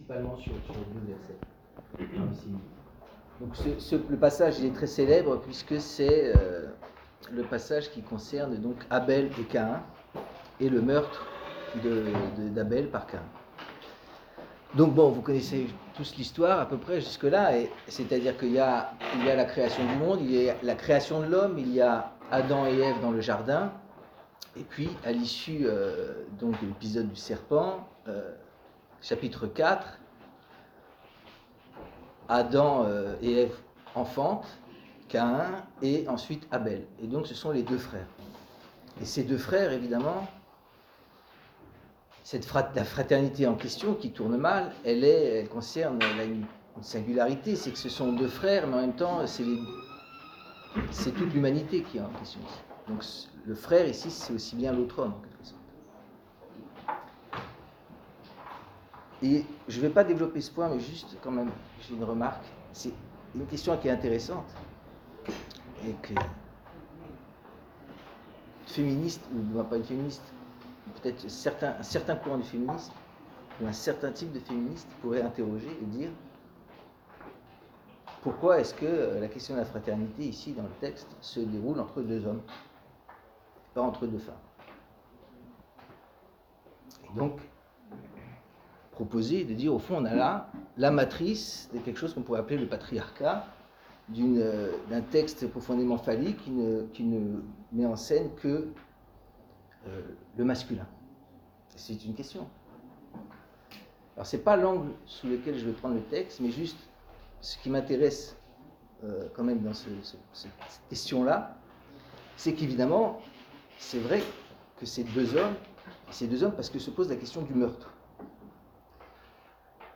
principalement sur, sur deux versets. Donc ce, le passage est très célèbre puisque c'est euh, le passage qui concerne donc Abel et Caïn et le meurtre d'Abel par Caïn. Donc bon, vous connaissez tous l'histoire à peu près jusque-là, c'est-à-dire qu'il y, y a, la création du monde, il y a la création de l'homme, il y a Adam et Ève dans le jardin, et puis à l'issue euh, donc de l'épisode du serpent, euh, chapitre 4, Adam euh, et Ève enfantent, Caïn et ensuite Abel. Et donc ce sont les deux frères. Et ces deux frères, évidemment, cette fraternité en question qui tourne mal, elle, est, elle concerne une, singularité, c'est que ce sont deux frères, mais en même temps, c'est, c'est toute l'humanité qui est en question. Donc le frère ici, c'est aussi bien l'autre homme, en quelque sorte. Et je ne vais pas développer ce point, mais juste quand même, j'ai une remarque. C'est une question qui est intéressante et que féministe, ou pas une féministe, peut-être certains, un certain courant du féminisme, ou un certain type de féministe pourrait interroger et dire pourquoi est-ce que la question de la fraternité ici dans le texte se déroule entre deux hommes, pas entre deux femmes? Et donc, proposer de dire au fond on a là la matrice de quelque chose qu'on pourrait appeler le patriarcat, euh, d'un texte profondément phallique qui ne, qui ne, met en scène que euh, le masculin. C'est une question. Alors c'est pas l'angle sous lequel je vais prendre le texte, mais juste ce qui m'intéresse euh, quand même dans cette question-là, c'est qu'évidemment, c'est vrai que ces deux hommes, ces deux hommes parce que se pose la question du meurtre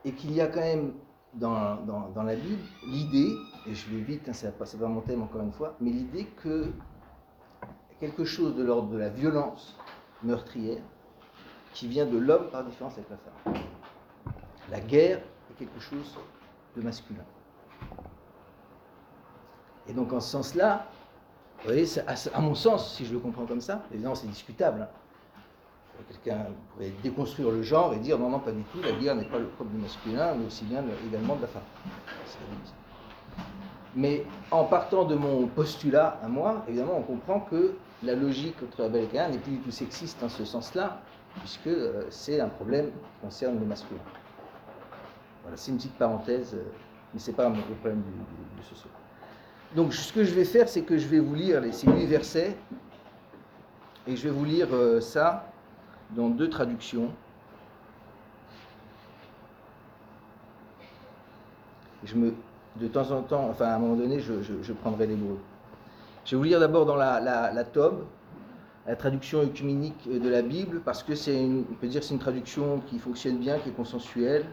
et qu'il y a quand même dans, dans, la Bible l'idée, et je vais vite, hein, c'est pas mon thème encore une fois, mais l'idée que quelque chose de l'ordre de la violence meurtrière qui vient de l'homme par différence avec la femme. La guerre est quelque chose de masculin. Et donc en ce sens-là, vous voyez, à, mon sens, si je le comprends comme ça, évidemment c'est discutable, hein, Quelqu'un pourrait déconstruire le genre et dire non, non, pas du tout, la guerre n'est pas le propre du masculin, mais aussi bien également de la femme. Mais en partant de mon postulat à moi, évidemment, on comprend que la logique entre Abel et Cain n'est plus du tout sexiste en ce sens-là, puisque euh, c'est un problème qui concerne le masculin. Voilà, c'est une petite parenthèse, euh, mais ce n'est pas un problème du, du, soir. Donc, ce que je vais faire, c'est que je vais vous lire ces huit versets, et je vais vous lire euh, ça dans deux traductions. Je me, de temps en temps, enfin à un moment donné, je, prendrai les. Je vais vous lire d'abord dans la, la, la Tob, la traduction œcuménique de la Bible, parce que c'est, on peut dire, c'est une traduction qui fonctionne bien, qui est consensuelle,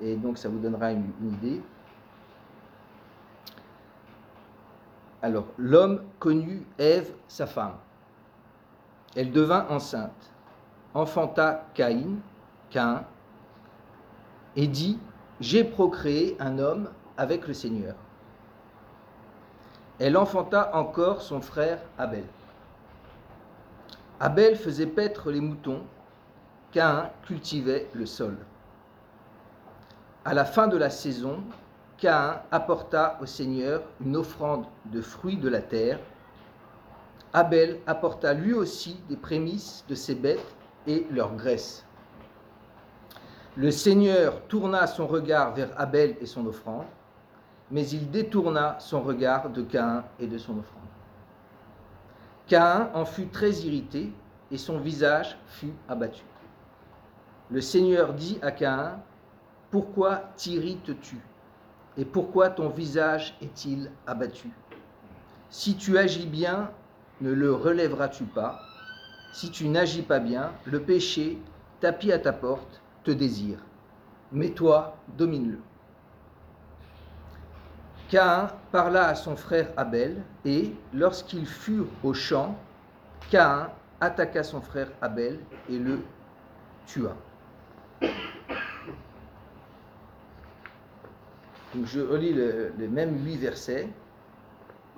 et donc ça vous donnera une idée. Alors, l'homme connut Ève, sa femme. Elle devint enceinte enfanta Caïn, Cain, et dit J'ai procréé un homme avec le Seigneur. Elle enfanta encore son frère Abel. Abel faisait paître les moutons, Cain cultivait le sol. À la fin de la saison, Cain apporta au Seigneur une offrande de fruits de la terre. Abel apporta lui aussi des prémices de ses bêtes et leur graisse. Le Seigneur tourna son regard vers Abel et son offrande, mais il détourna son regard de Caïn et de son offrande. Caïn en fut très irrité et son visage fut abattu. Le Seigneur dit à Caïn, Pourquoi t'irrites-tu Et pourquoi ton visage est-il abattu? Si tu agis bien, ne le relèveras-tu pas? Si tu n'agis pas bien, le péché, tapis à ta porte, te désire. Mais toi, domine-le. Caïn parla à son frère Abel, et lorsqu'ils furent au champ, Caïn attaqua son frère Abel et le tua. Donc je relis les mêmes huit versets,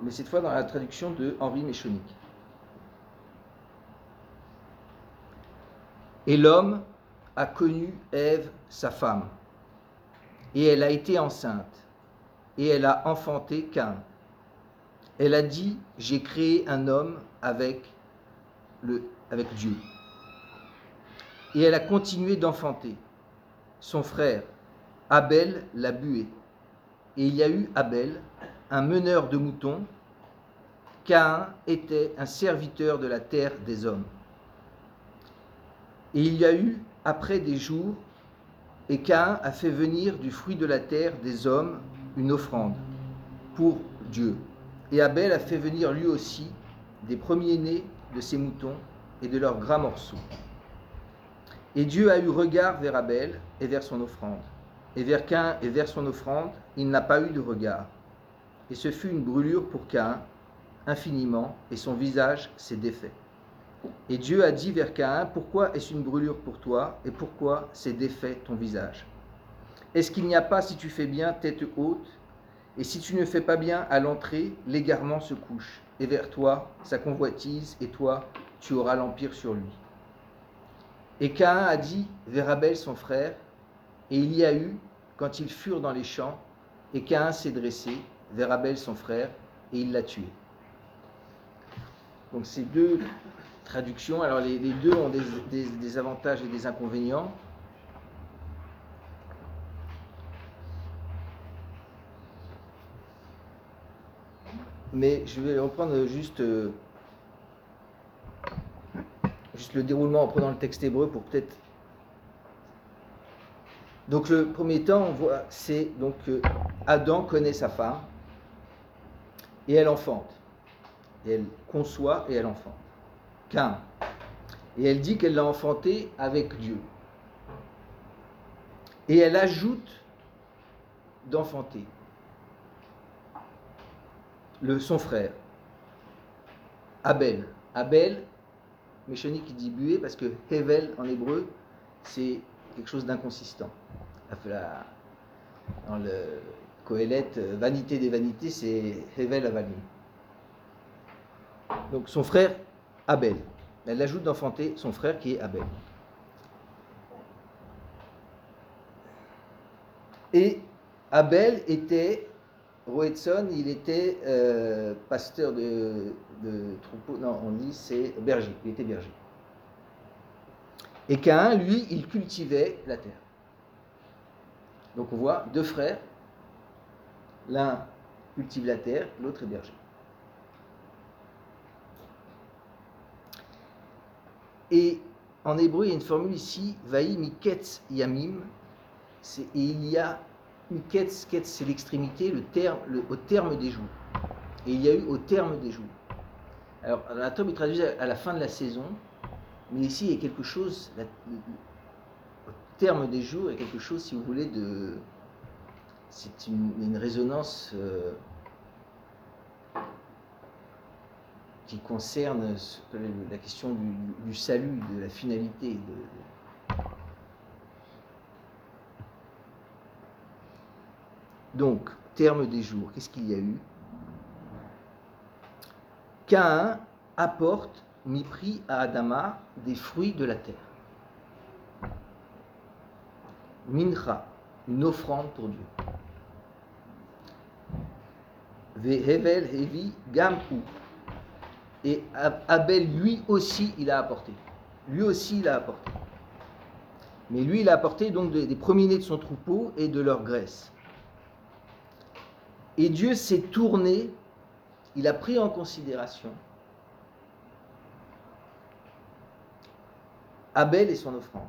mais cette fois dans la traduction de Henri Méchonic. Et l'homme a connu Ève, sa femme. Et elle a été enceinte, et elle a enfanté Cain. Elle a dit, j'ai créé un homme avec, le, avec Dieu. Et elle a continué d'enfanter. Son frère, Abel, l'a bué. Et il y a eu Abel, un meneur de moutons. Cain était un serviteur de la terre des hommes. Et il y a eu, après des jours, et Cain a fait venir du fruit de la terre des hommes une offrande pour Dieu. Et Abel a fait venir lui aussi des premiers-nés de ses moutons et de leurs gras morceaux. Et Dieu a eu regard vers Abel et vers son offrande. Et vers Cain et vers son offrande, il n'a pas eu de regard. Et ce fut une brûlure pour Cain, infiniment, et son visage s'est défait. Et Dieu a dit vers Cain, pourquoi est-ce une brûlure pour toi, et pourquoi s'est défait ton visage? Est-ce qu'il n'y a pas, si tu fais bien, tête haute, et si tu ne fais pas bien à l'entrée, l'égarement se couche, et vers toi, sa convoitise, et toi, tu auras l'empire sur lui. Et Cain a dit vers Abel son frère, et il y a eu, quand ils furent dans les champs, et Cain s'est dressé vers Abel son frère, et il l'a tué. Donc ces deux traductions, alors les, deux ont des, avantages et des inconvénients. Mais je vais reprendre juste euh, juste le déroulement en prenant le texte hébreu pour peut-être. Donc le premier temps, on voit, c'est donc que Adam connaît sa femme et elle enfante. Et elle conçoit et elle enfante. Et elle dit qu'elle l'a enfanté avec Dieu. Et elle ajoute d'enfanter son frère, Abel. Abel Méchoni qui dit buée parce que Hevel en hébreu, c'est quelque chose d'inconsistant. Dans le Kohelet, vanité des vanités, c'est Hevel Avalim. Donc son frère Abel. Elle ajoute d'enfanter son frère qui est Abel. Et Abel était Roetson, il était euh, pasteur de, troupeaux. Non, on dit c'est berger. Il était berger. Et Cain, lui, il cultivait la terre. Donc on voit deux frères. L'un cultive la terre, l'autre est berger. Et en hébreu, il y a une formule ici, Vaï miketz yamim, et il y a miketz, ketz c'est l'extrémité, le terme, le, au terme des jours. Et il y a eu au terme des jours. Alors, la tombe est traduit à la fin de la saison, mais ici, il y a quelque chose, au terme des jours, il y a quelque chose, si vous voulez, de. C'est une, résonance euh, qui concerne la question du, salut, de la finalité. Donc, terme des jours, qu'est-ce qu'il y a eu? Cain apporte, mi-pris à Adama, des fruits de la terre. Mincha, une offrande pour Dieu. Vehevel hevi gampu. Et Abel, lui aussi, il a apporté. Lui aussi, il a apporté. Mais lui, il a apporté donc des premiers-nés de son troupeau et de leur graisse. Et Dieu s'est tourné il a pris en considération Abel et son offrande.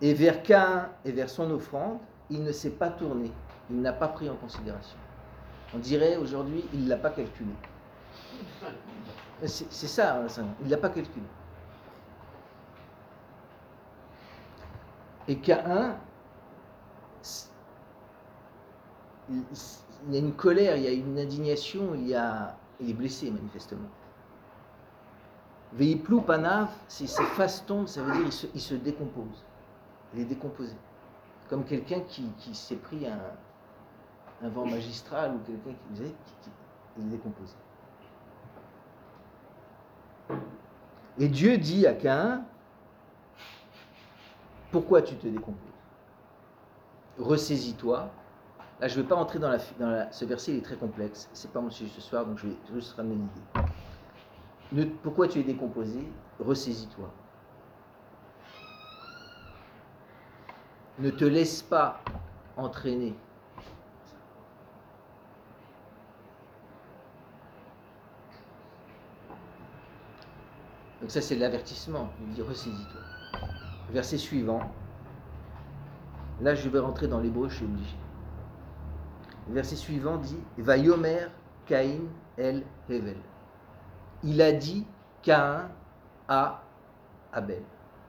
Et vers Cain et vers son offrande, il ne s'est pas tourné, il n'a pas pris en considération. On dirait aujourd'hui, il ne l'a pas calculé. C'est ça, il ne l'a pas calculé. Et Cain, il y a une colère, il y a une indignation, il, est blessé manifestement. Veiplou panav, c'est ses faces tombent, ça veut dire il se, décompose. Il est décomposé. Comme quelqu'un qui, s'est pris un, vent magistral ou quelqu'un qui, qui, qui est décomposé. Et Dieu dit à Cain, pourquoi tu te décomposes? Ressaisis-toi. Là, je ne vais pas entrer dans, la, dans ce verset, il est très complexe. C'est pas mon sujet ce soir, donc je vais juste ramener l'idée. Pourquoi tu es décomposé? Ressaisis-toi. Ne te laisse pas entraîner. Donc ça c'est l'avertissement, il dit ressaisis-toi. Verset suivant. Là je vais rentrer dans l'hébreu, je suis obligé. verset suivant dit Va Yomer Caïn El Hevel. Il a dit Caïn à Abel.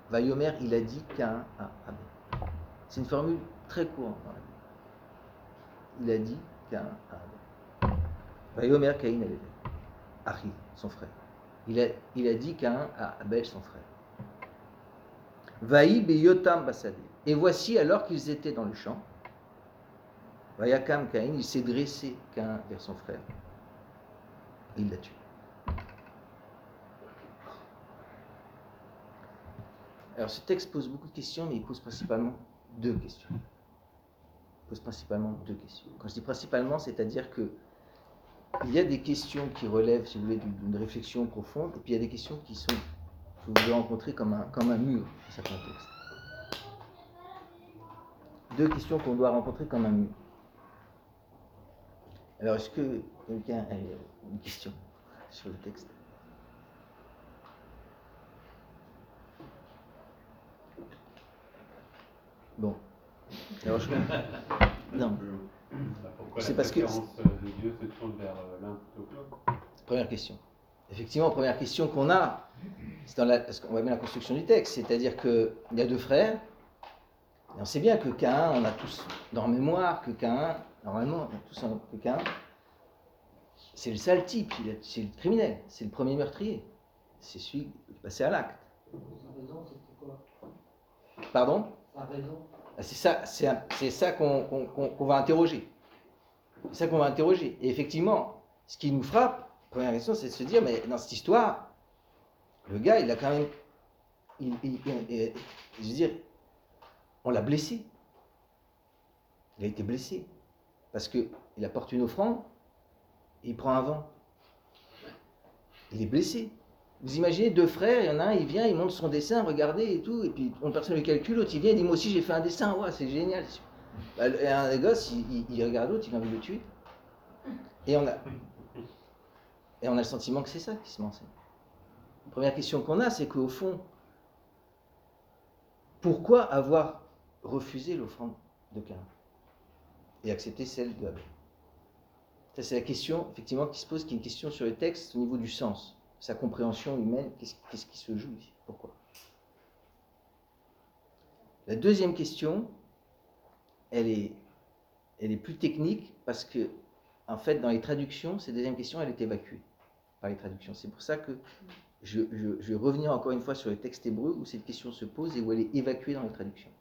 Va Yomer, il a dit Caïn à Abel. C'est une formule très courante dans la. Il a dit Caïn à Abel. Va Yomer Caïn El Hevel. Ari, son frère. Il a, dit Caïn à Abel, son frère. Vaïb et Yotam Basadé. Et voici alors qu'ils étaient dans le champ. Vayakam Caïn, il s'est dressé Caïn vers son frère. Il l'a tué. Alors ce texte pose beaucoup de questions, mais il pose principalement deux questions. Il pose principalement deux questions. Quand je dis principalement, c'est-à-dire que il y a des questions qui relèvent, si vous voulez, d'une réflexion profonde, et puis il y a des questions qui sont, que vous rencontrer comme un, comme un mur dans certains textes. Deux questions qu'on doit rencontrer comme un mur. Alors, est-ce que quelqu'un a une question sur le texte? Bon. Alors, je... Non. C'est parce que. Euh, première question. Effectivement, première question qu'on a, c'est dans la, parce qu'on voit bien la construction du texte, c'est-à-dire qu'il y a deux frères, et on sait bien que Cain, on a tous dans mémoire que Cain, normalement, on a tous que Cain, c'est le sale type, c'est le criminel, c'est le premier meurtrier, c'est celui qui est passé à l'acte. Pardon? C'est ça, ça qu'on va interroger. C'est ça qu'on va interroger. Et effectivement, ce qui nous frappe, première question, c'est de se dire, mais dans cette histoire, le gars, il a quand même, je veux dire, on l'a blessé. Il a été blessé parce que il apporte une offrande et il prend un vent. Il est blessé. Vous imaginez deux frères, il y en a un, il vient, il montre son dessin, regardez et tout, et puis on personne ne calcule, l'autre il vient, il dit moi aussi j'ai fait un dessin, ouais, c'est génial. Bah, et un des gosses, il, regarde l'autre, il a envie de le tuer. Et on a, et on a le sentiment que c'est ça qui se m'enseigne. Première question qu'on a, c'est qu'au fond, pourquoi avoir refusé l'offrande de Cain et accepté celle de Ça, c'est la question, effectivement, qui se pose, qui est une question sur le texte au niveau du sens sa compréhension humaine, qu'est-ce qui se joue ici Pourquoi? La deuxième question, elle est, plus technique parce que, en fait, dans les traductions, cette deuxième question, elle est évacuée par les traductions. C'est pour ça que je, vais revenir encore une fois sur le texte hébreu où cette question se pose et où elle est évacuée dans les traductions.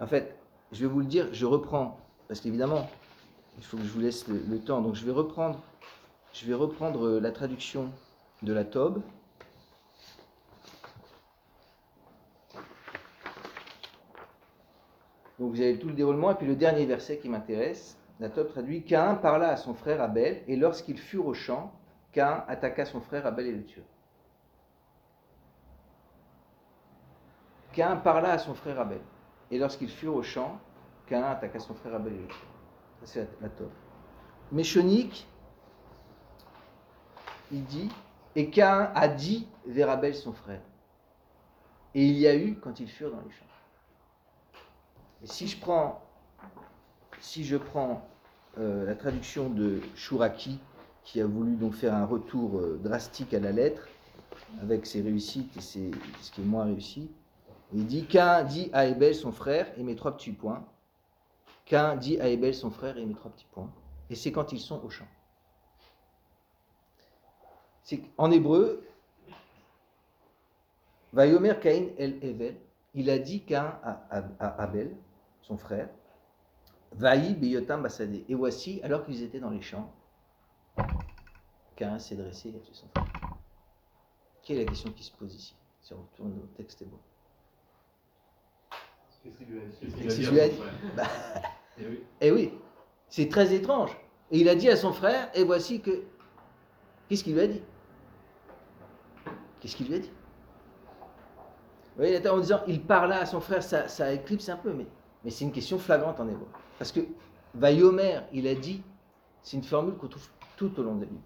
En fait, je vais vous le dire, je reprends, parce qu'évidemment, il faut que je vous laisse le temps, donc je vais reprendre je vais reprendre euh, la traduction de la Tobe. Donc vous avez tout le déroulement, et puis le dernier verset qui m'intéresse, la Tobe traduit Cain parla à son frère Abel, et lorsqu'ils furent au champ, Cain attaqua son frère Abel et le tua. Cain parla à son frère Abel, et lorsqu'ils furent au champ, Cain attaqua son frère Abel et le tua. c'est la, la Méchonique il dit, et Cain a dit vers Abel son frère. Et il y a eu quand ils furent dans les champs. Et si je prends, euh, la traduction de Shuraki, qui a voulu donc faire un retour euh, drastique à la lettre, avec ses réussites et ce qui est moins réussi, il dit Cain dit à Abel son frère, et mes trois petits points. Dit à Abel son frère, et mes trois petits points. Et c'est quand ils sont au champ en hébreu, Vayomer Cain el Evel, il a dit qu'à à, Abel, son frère, Vaï beyotam basade. Et voici, alors qu'ils étaient dans les champs, Cain s'est dressé et a tué son frère. Quelle est la question qui se pose ici Si on retourne au texte hébreu? que Qu'est-ce qu'il lui a dit? Qu'est-ce qu'il lui a dit? Bah, Eh oui. Eh oui, c'est très étrange. Et il a dit à son frère, et voici que... Qu'est-ce qu'il lui a dit? Qu'est-ce qu'il lui a dit? Vous voyez, en disant, il parla à son frère, ça, ça éclipse un peu, mais, mais c'est une question flagrante en hébreu. Parce que Vayomer, il a dit, c'est une formule qu'on trouve tout au long de la Bible.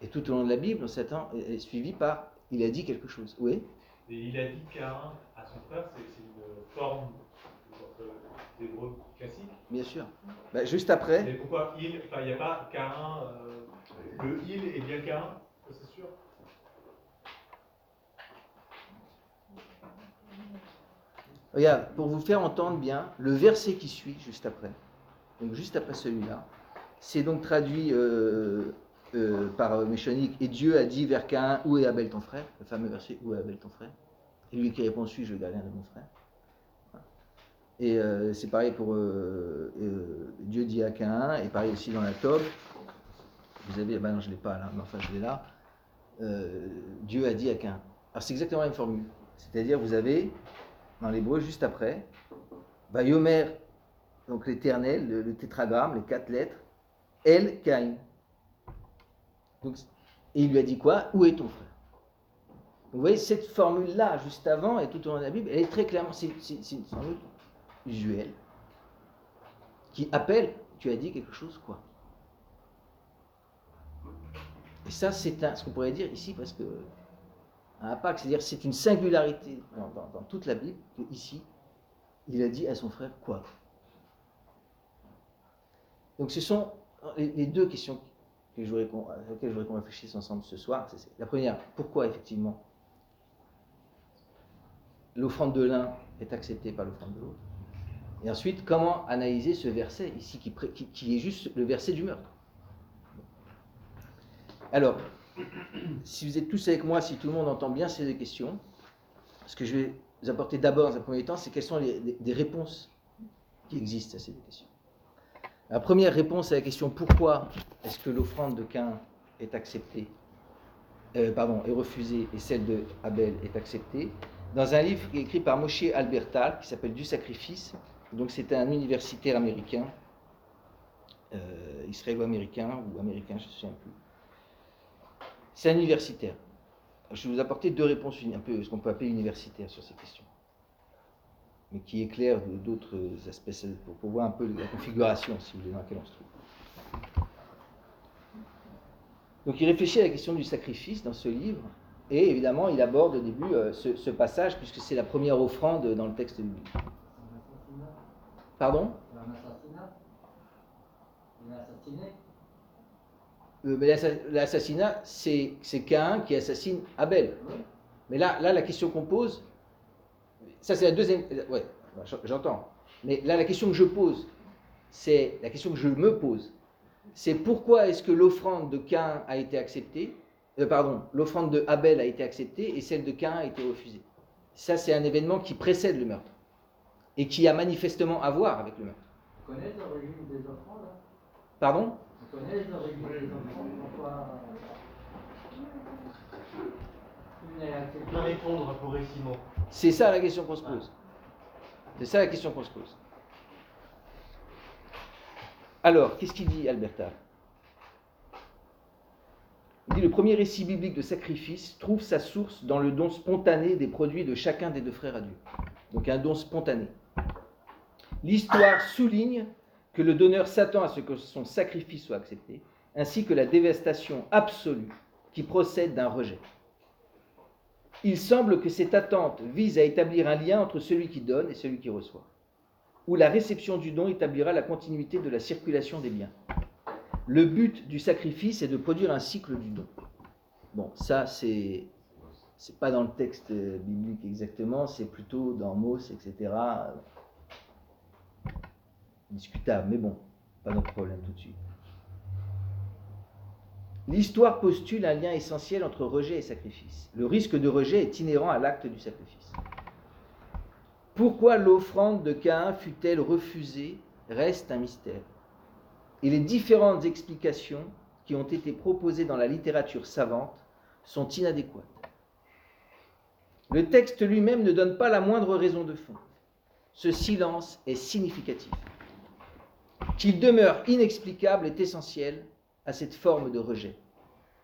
Et tout au long de la Bible, Satan est est suivi par, il a dit quelque chose. Oui Et il a dit qu'un à son frère, c'est c'est une forme euh, d'hébreu classique. Bien sûr. Bah, juste après, Mais pourquoi il Enfin, il n'y a pas Cain. euh, le il est bien Cain, ça, c'est sûr. Regarde, pour vous faire entendre bien, le verset qui suit juste après, donc juste après celui-là, c'est donc traduit euh, euh, par Méchanique, et Dieu a dit vers Cain, où est Abel ton frère? Le fameux verset, où est Abel ton frère? Et lui qui répond, suis-je le gardien de mon frère? Et euh, c'est pareil pour euh, euh, Dieu dit à Cain, et pareil aussi dans la Tob. Vous avez, ben non, je ne l'ai pas là, mais enfin je l'ai là. Euh, Dieu a dit à Cain. Alors c'est exactement la même formule. C'est-à-dire, vous avez dans l'hébreu juste après, Vayomer, donc l'éternel, le, tétragramme, les quatre lettres, El Cain. Donc, et il lui a dit quoi? Où est ton frère? Vous voyez, cette formule-là, juste avant et tout au long de la Bible, elle est très clairement, c'est une formule usuelle qui appelle, tu as dit quelque chose, quoi? Et ça, c'est ce qu'on pourrait dire ici, parce que un impact, c'est-à-dire c'est une singularité dans, toute la Bible, que ici, il a dit à son frère quoi. Donc ce sont les, deux questions que je voudrais qu'on- à laquelle je voudrais qu'on réfléchisse ensemble ce soir. La première, pourquoi effectivement l'offrande de l'un est acceptée par l'offrande de l'autre? Et ensuite, comment analyser ce verset ici qui est juste le verset du meurtre? Alors, si vous êtes tous avec moi, si tout le monde entend bien ces deux questions, ce que je vais vous apporter d'abord dans un premier temps, c'est quelles sont les, réponses qui existent à ces deux questions. La première réponse à la question pourquoi est-ce que l'offrande de Cain est acceptée, euh, pardon, est refusée et celle de Abel est acceptée, dans un livre écrit par Moshe Albertal qui s'appelle Du sacrifice. Donc c'était un universitaire américain, euh, israélo-américain ou américain, je ne souviens plus. C'est un universitaire. Je vais vous apporter deux réponses, un peu ce qu'on peut appeler universitaires sur ces questions, mais qui éclairent d'autres aspects pour, pour voir un peu la configuration, si vous voulez, dans laquelle on se trouve. Donc il réfléchit à la question du sacrifice dans ce livre, et évidemment il aborde au début euh, ce, ce passage, puisque c'est la première offrande dans le texte biblique. Un assassinat? Pardon? Un assassinat? A assassiné L'assassinat, c'est c'est Cain qui assassine Abel. Mais là, là la question qu'on pose, ça c'est la deuxième. Ouais, j'entends. Mais là, la question que je pose, c'est la question que je me pose, c'est pourquoi est-ce que l'offrande de Cain a été acceptée euh, Pardon, l'offrande de Abel a été acceptée et celle de Cain a été refusée? Ça, c'est un événement qui précède le meurtre et qui a manifestement à voir avec le meurtre. Vous connaissez l'origine des enfants là Pardon? Bien répondre. C'est ça la question qu'on se pose. C'est ça la question qu'on se pose. Alors, qu'est-ce qu'il dit Alberta? Il dit le premier récit biblique de sacrifice trouve sa source dans le don spontané des produits de chacun des deux frères à Dieu. Donc un don spontané. L'histoire souligne que le donneur s'attend à ce que son sacrifice soit accepté, ainsi que la dévastation absolue qui procède d'un rejet. Il semble que cette attente vise à établir un lien entre celui qui donne et celui qui reçoit, où la réception du don établira la continuité de la circulation des biens. Le but du sacrifice est de produire un cycle du don. Bon, ça c'est c'est pas dans le texte biblique exactement, c'est plutôt dans Mos, etc. Discutable, mais bon, pas notre problème tout de suite. L'histoire postule un lien essentiel entre rejet et sacrifice. Le risque de rejet est inhérent à l'acte du sacrifice. Pourquoi l'offrande de Caïn fut-elle refusée reste un mystère. Et les différentes explications qui ont été proposées dans la littérature savante sont inadéquates. Le texte lui-même ne donne pas la moindre raison de fond. ce silence est significatif. Qu'il demeure inexplicable est essentiel à cette forme de rejet,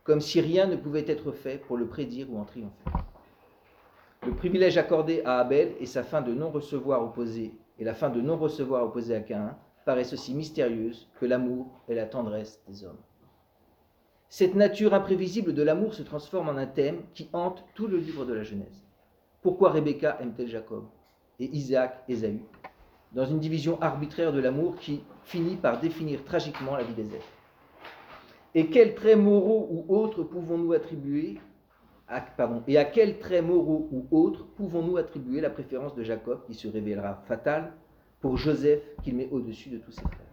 comme si rien ne pouvait être fait pour le prédire ou en triompher. Le privilège accordé à Abel et sa fin de non-recevoir opposée et la fin de non-recevoir opposée à Caïn paraissent aussi mystérieuses que l'amour et la tendresse des hommes. Cette nature imprévisible de l'amour se transforme en un thème qui hante tout le livre de la Genèse. Pourquoi Rebecca aime-t-elle Jacob et Isaac Ésaü Dans une division arbitraire de l'amour qui finit par définir tragiquement la vie des êtres. Et quels traits moraux ou autres pouvons-nous attribuer à quels traits moraux ou autres pouvons-nous attribuer la préférence de Jacob qui se révélera fatale pour Joseph qu'il met au-dessus de tous ses frères?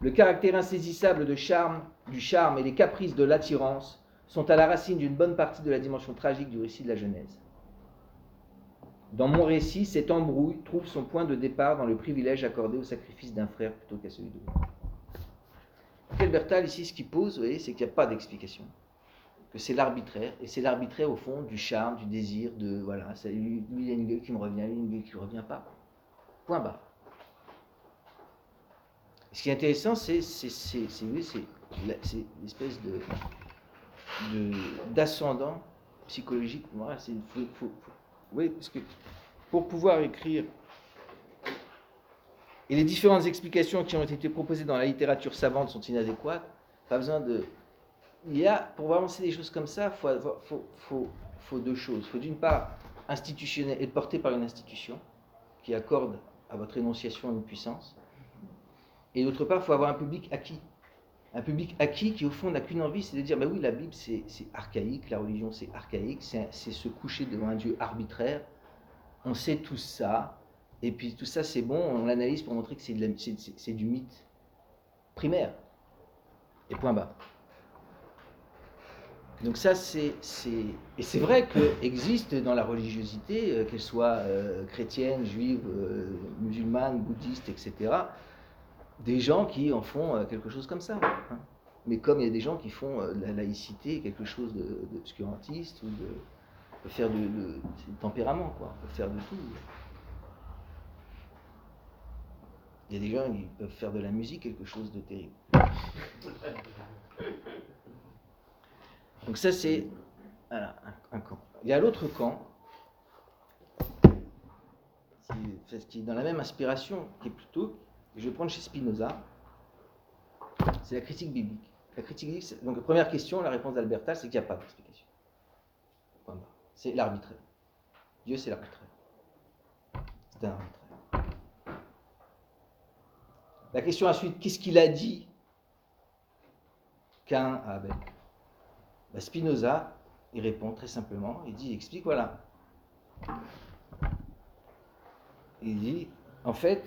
Le caractère insaisissable de charme, du charme et les caprices de l'attirance sont à la racine d'une bonne partie de la dimension tragique du récit de la Genèse. Dans mon récit, cette embrouille trouve son point de départ dans le privilège accordé au sacrifice d'un frère plutôt qu'à celui de l'autre. Kelbertal, ici, ce qu'il pose, vous voyez, c'est qu'il n'y a pas d'explication que c'est l'arbitraire, et c'est l'arbitraire au fond du charme, du désir, de voilà, ça, lui, il y a une gueule qui me revient, lui, une gueule qui ne revient pas. Point bas. ce qui est intéressant, c'est l'espèce de d'ascendant psychologique. C'est oui, parce que pour pouvoir écrire et les différentes explications qui ont été proposées dans la littérature savante sont inadéquates, pas besoin de il y a, pour avancer des choses comme ça, il faut, deux choses. Il faut d'une part institutionnel, être porté par une institution qui accorde à votre énonciation une puissance. Et d'autre part, il faut avoir un public acquis. Un public acquis qui, au fond, n'a qu'une envie, c'est de dire, bah oui, la Bible, c'est archaïque, la religion, c'est archaïque, c'est se coucher devant un Dieu arbitraire. On sait tout ça, et puis tout ça, c'est bon, on l'analyse pour montrer que c'est du mythe primaire. Et point bas. Donc ça, c'est... Et c'est vrai qu'existe dans la religiosité, euh, qu'elle soit euh, chrétienne, juive, euh, musulmane, bouddhiste, etc., des gens qui en font quelque chose comme ça. Hein. Mais comme il y a des gens qui font la laïcité quelque chose d'obscurantiste ou de, faire du tempérament, quoi. On faire de tout. Il y a des gens qui peuvent faire de la musique quelque chose de terrible. Donc ça, c'est un, camp. Il y a l'autre camp, qui est dans la même inspiration, qui est plutôt, je vais prendre chez Spinoza, c'est la critique biblique. La critique biblique, donc la première question, la réponse d'Alberta, c'est qu'il n'y a pas d'explication. C'est l'arbitraire. Dieu, c'est l'arbitraire. C'est un arbitraire. La question ensuite, qu'est-ce qu'il a dit qu'un à Abel? Bah, Spinoza, il répond très simplement, il dit, il explique, voilà. Il dit, en fait,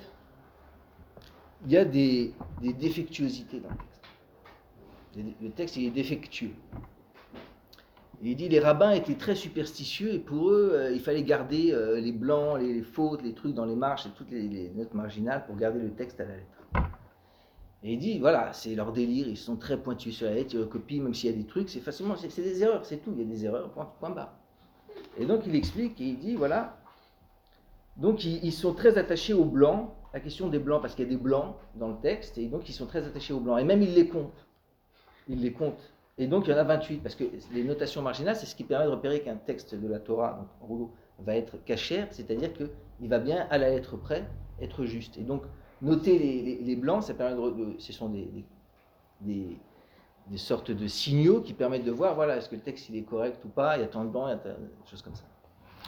il y a des, défectuosités dans le texte. Le texte, est défectueux. il dit, les rabbins étaient très superstitieux et pour eux, euh, il fallait garder euh, les blancs, les, fautes, les trucs dans les marches et toutes les notes marginales pour garder le texte à la lettre. Et il dit, voilà, c'est leur délire, ils sont très pointus sur la lettre, ils recopient, même s'il y a des trucs, c'est facilement, c'est des erreurs, c'est tout, il y a des erreurs, point, point barre. Et donc il explique et il dit, voilà, donc ils, sont très attachés aux blancs, la question des blancs, parce qu'il y a des blancs dans le texte, et donc ils sont très attachés aux blancs, et même ils les comptent, ils les comptent. Et donc il y en a 28, parce que les notations marginales, c'est ce qui permet de repérer qu'un texte de la Torah, donc, en rouleau, va être cachère, c'est-à-dire qu'il va bien à la lettre près être juste. Et donc noter les, blancs, ça permet de, ce sont des, des, sortes de signaux qui permettent de voir, voilà, est-ce que le texte il est correct ou pas, il y a tant de blancs, il y a des choses comme ça.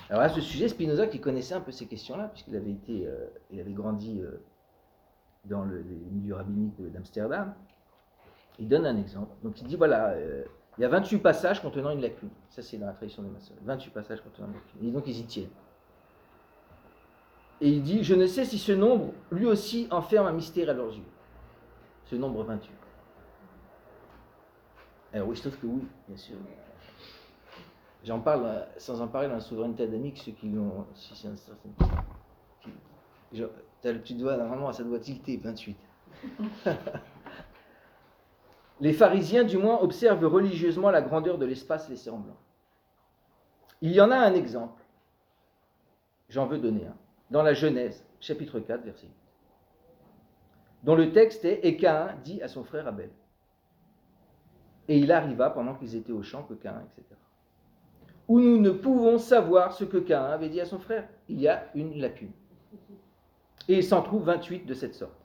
Alors à ce sujet, Spinoza, qui connaissait un peu ces questions-là, puisqu'il avait été, euh, il avait grandi euh, dans le, milieu rabbinique d'Amsterdam, il donne un exemple. Donc il dit, voilà, euh, il y a 28 passages contenant une lacune. Ça, c'est dans la tradition des maçons. 28 passages contenant une lacune. Et donc ils y tiennent. Et il dit, je ne sais si ce nombre, lui aussi, enferme un mystère à leurs yeux. Ce nombre 28. Alors oui, je trouve que oui, bien sûr. J'en parle euh, sans en parler dans la souveraineté adamique, ceux qui l'ont. Si c'est un certain. Doigt, normalement, ça doit tilter, 28. les pharisiens, du moins, observent religieusement la grandeur de l'espace laissé en blanc. Il y en a un exemple. J'en veux donner un. dans la Genèse, chapitre 4, verset 8, dont le texte est Et Caïn dit à son frère Abel. Et il arriva pendant qu'ils étaient au champ que Caïn, etc. Où nous ne pouvons savoir ce que Caïn avait dit à son frère. Il y a une lacune. Et il s'en trouve 28 de cette sorte.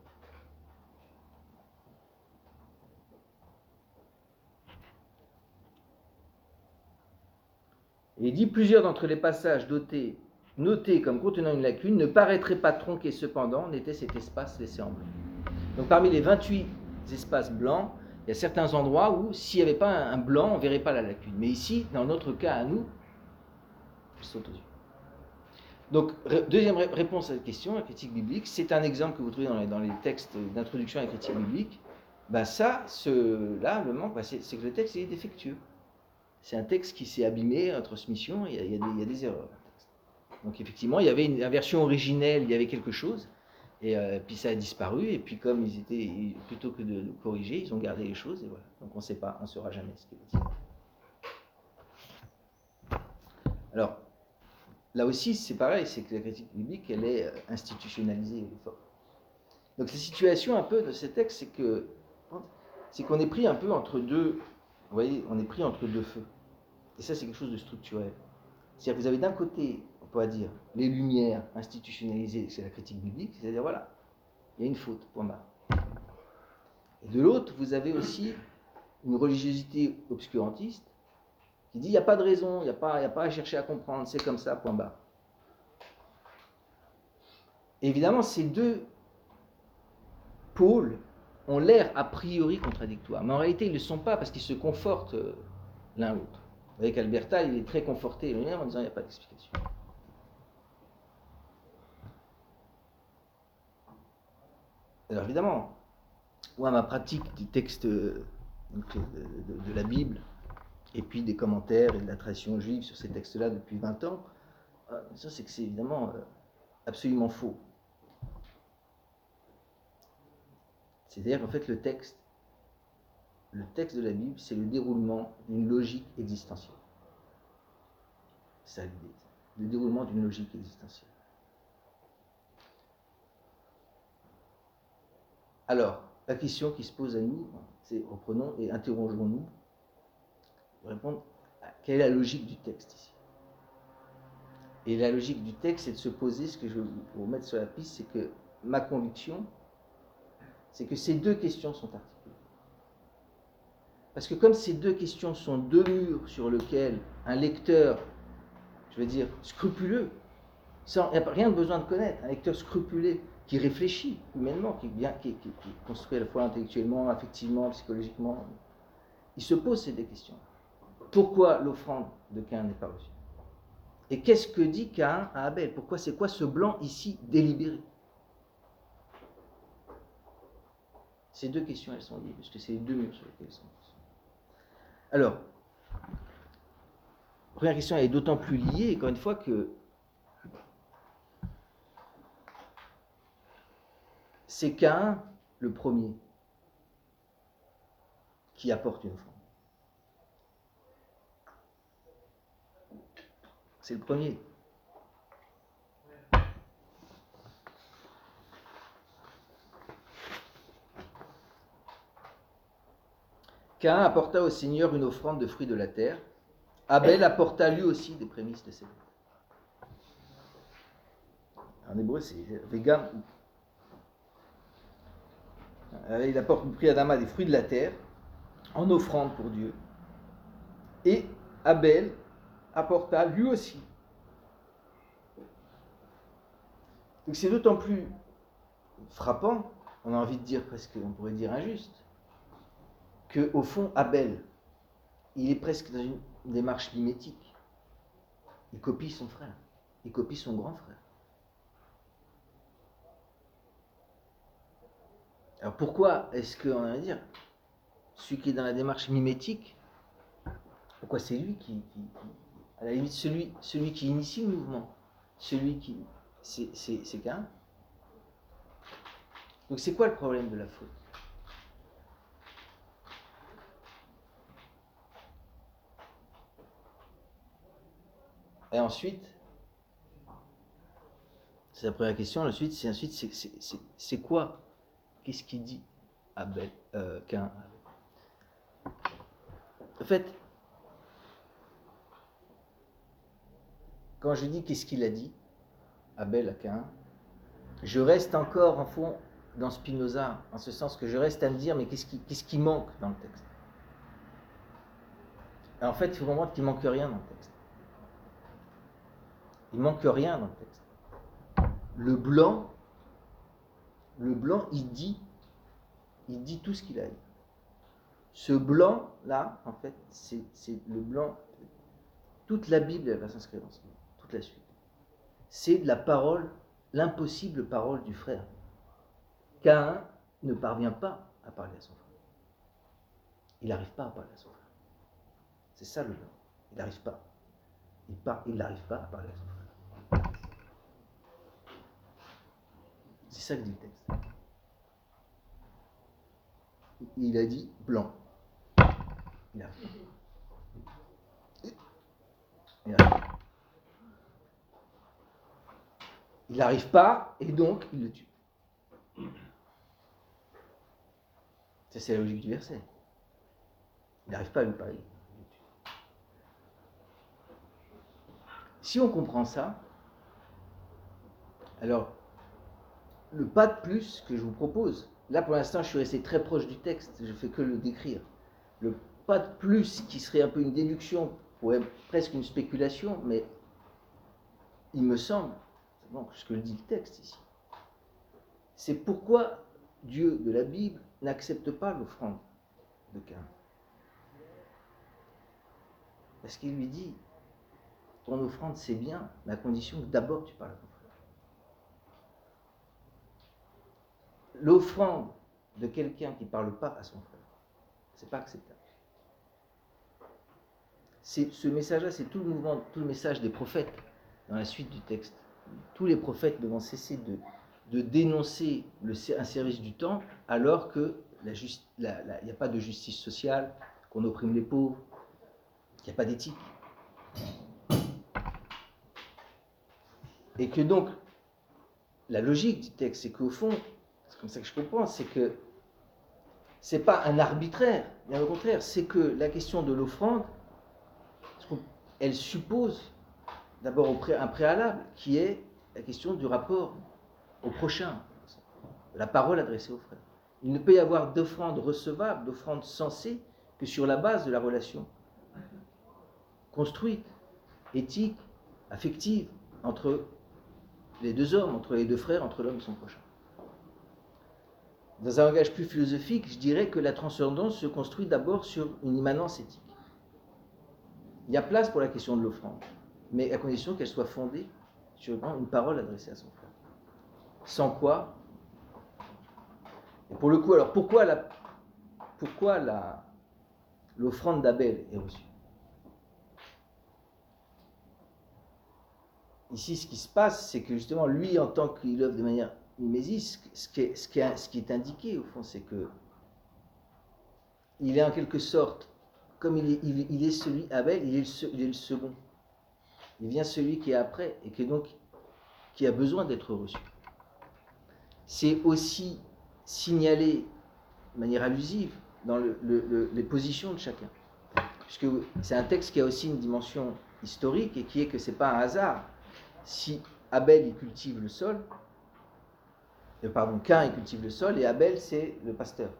Et dit plusieurs d'entre les passages dotés, notés comme contenant une lacune ne paraîtraient pas tronqués cependant, n'était cet espace laissé en blanc. Donc parmi les 28 espaces blancs, il y a certains endroits où s'il n'y avait pas un blanc, on ne verrait pas la lacune. Mais ici, dans notre cas à nous, il saute aux yeux. Donc, deuxième réponse à la question, la critique biblique, c'est un exemple que vous trouvez dans les, textes d'introduction à la critique biblique. Ben ça, ce, là, le manque, ben c'est que le texte est défectueux. C'est un texte qui s'est abîmé en transmission, il, y a des, erreurs. Donc effectivement, il y avait une, version originelle, il y avait quelque chose, et euh, puis ça a disparu, et puis comme ils étaient, plutôt que de, corriger, ils ont gardé les choses, et voilà. Donc on ne sait pas, on ne saura jamais ce qui est dit. Alors, là aussi, c'est pareil, c'est que la critique biblique, elle est euh, institutionnalisée. Donc la situation un peu de ces textes, c'est que c'est qu'on est pris un peu entre deux, vous voyez, on est pris entre deux feux. Et ça, c'est quelque chose de structurel. C'est-à-dire que vous avez d'un côté, on dire, les lumières institutionnalisées, c'est la critique biblique, c'est-à-dire voilà, il y a une faute, point barre. Et de l'autre, vous avez aussi une religiosité obscurantiste qui dit il n'y a pas de raison, il n'y a, pas, a pas à chercher à comprendre, c'est comme ça, point barre. évidemment, ces deux pôles ont l'air a priori contradictoires, mais en réalité, ils ne le sont pas parce qu'ils se confortent euh, l'un l'autre. Avec Alberta, il est très conforté lui-même en disant il n'y a pas d'explication. Alors évidemment, moi, ma pratique du texte de, de, la Bible, et puis des commentaires et de la tradition juive sur ces textes-là depuis 20 ans, euh, ça c'est que c'est évidemment euh, absolument faux. C'est-à-dire qu'en fait le texte, le texte de la Bible, c'est le déroulement d'une logique existentielle. C'est ça. Le déroulement d'une logique existentielle. Alors, la question qui se pose à nous, c'est reprenons et interrogeons-nous répondre à quelle est la logique du texte ici. Et la logique du texte, c'est de se poser, ce que je vais vous mettre sur la piste, c'est que ma conviction, c'est que ces deux questions sont articulées. Parce que comme ces deux questions sont deux murs sur lesquels un lecteur, je veux dire, scrupuleux, il n'y a rien de besoin de connaître, un lecteur scrupuleux qui réfléchit humainement, qui, construit à la fois intellectuellement, affectivement, psychologiquement, il se pose ces deux questions. Pourquoi l'offrande de Cain n'est pas reçue? Et qu'est-ce que dit Cain à Abel? Pourquoi c'est quoi ce blanc ici délibéré? Ces deux questions, elles sont liées, parce que c'est les deux murs sur lesquels elles sont. Alors, première question, elle est d'autant plus liée, encore une fois, que c'est Cain le premier qui apporte une offrande. C'est le premier. Cain apporta au Seigneur une offrande de fruits de la terre. Abel apporta lui aussi des prémices de ses En hébreu, c'est vegan. Euh, il apporte prix Adama des fruits de la terre en offrande pour Dieu. Et Abel apporta lui aussi. Donc c'est d'autant plus frappant, on a envie de dire presque, on pourrait dire injuste, que au fond Abel, il est presque dans une démarche mimétique. Il copie son frère, il copie son grand frère. Alors pourquoi est-ce qu'on va dire, celui qui est dans la démarche mimétique, pourquoi c'est lui qui, à la limite, celui, celui qui initie le mouvement, celui qui. C'est qu'un. Donc, c'est quoi le problème de la faute? Et ensuite, C'est la première question. Ensuite, c'est ensuite, c'est- c'est- c'est c'est quoi? Qu'est-ce qu'il dit Abel euh, Cain En fait, quand je dis qu'est-ce qu'il a dit, Abel à Cain, je reste encore en fond dans Spinoza, en ce sens que je reste à me dire, mais qu'est-ce qui, manque dans le texte? En fait, il faut comprendre qu'il manque rien dans le texte. Il manque rien dans le texte. Le blanc, le blanc, il dit, il dit tout ce qu'il a dit. Ce blanc-là, en fait, c'est le blanc. Toute la Bible, va s'inscrire dans ce blanc, toute la suite. C'est la parole, l'impossible parole du frère. Cain ne parvient pas à parler à son frère. Il n'arrive pas à parler à son frère. C'est ça le blanc. Il n'arrive pas. Il n'arrive pas à parler à son frère. C'est ça que dit le texte. Il a dit blanc. Il arrive. Il arrive. Il n'arrive pas et donc il le tue. Ça, c'est la logique du verset. Il n'arrive pas à lui parler. Si on comprend ça, alors le pas de plus que je vous propose, là pour l'instant je suis resté très proche du texte, je fais que le décrire. Le pas de plus qui serait un peu une déduction, pourrait presque une spéculation, mais il me semble, c'est bon, ce que dit le texte ici, c'est pourquoi Dieu de la Bible n'accepte pas l'offrande de Cain. Parce qu'il lui dit, ton offrande c'est bien, mais à condition que d'abord tu parles à frère. L'offrande de quelqu'un qui ne parle pas à son frère, c'est pas acceptable. Ce message-là, c'est tout le mouvement, tout le message des prophètes dans la suite du texte. Tous les prophètes ne vont cesser de, dénoncer un service du temps alors que il n'y a pas de justice sociale, qu'on opprime les pauvres, qu'il n'y a pas d'éthique. Et que donc, la logique du texte, c'est qu'au fond, comme ça que je comprends, c'est que c'est pas un arbitraire, bien au contraire, c'est que la question de l'offrande, elle suppose d'abord un préalable qui est la question du rapport au prochain, la parole adressée au frère. Il ne peut y avoir d'offrande recevable, d'offrande sensée, que sur la base de la relation construite, éthique, affective, entre les deux hommes, entre les deux frères, entre l'homme et son prochain. Dans un langage plus philosophique, je dirais que la transcendance se construit d'abord sur une immanence éthique. Il y a place pour la question de l'offrande, mais à condition qu'elle soit fondée sur une parole adressée à son frère. Sans quoi, pour le coup, alors pourquoi la, pourquoi l'offrande d'Abel est reçue? Ici, ce qui se passe, c'est que justement, lui, en tant qu'il œuvre de manière mimésis, ce qui est, ce qui est, indiqué, au fond, c'est que il est en quelque sorte, comme il est, celui, Abel, il est, le, second. Il vient celui qui est après, et qui, donc, qui a besoin d'être reçu. C'est aussi signalé de manière allusive dans le, le, les positions de chacun. Puisque c'est un texte qui a aussi une dimension historique, et qui est que ce n'est pas un hasard si Abel il cultive le sol, pardon, Cain il cultive le sol et Abel c'est le pasteur.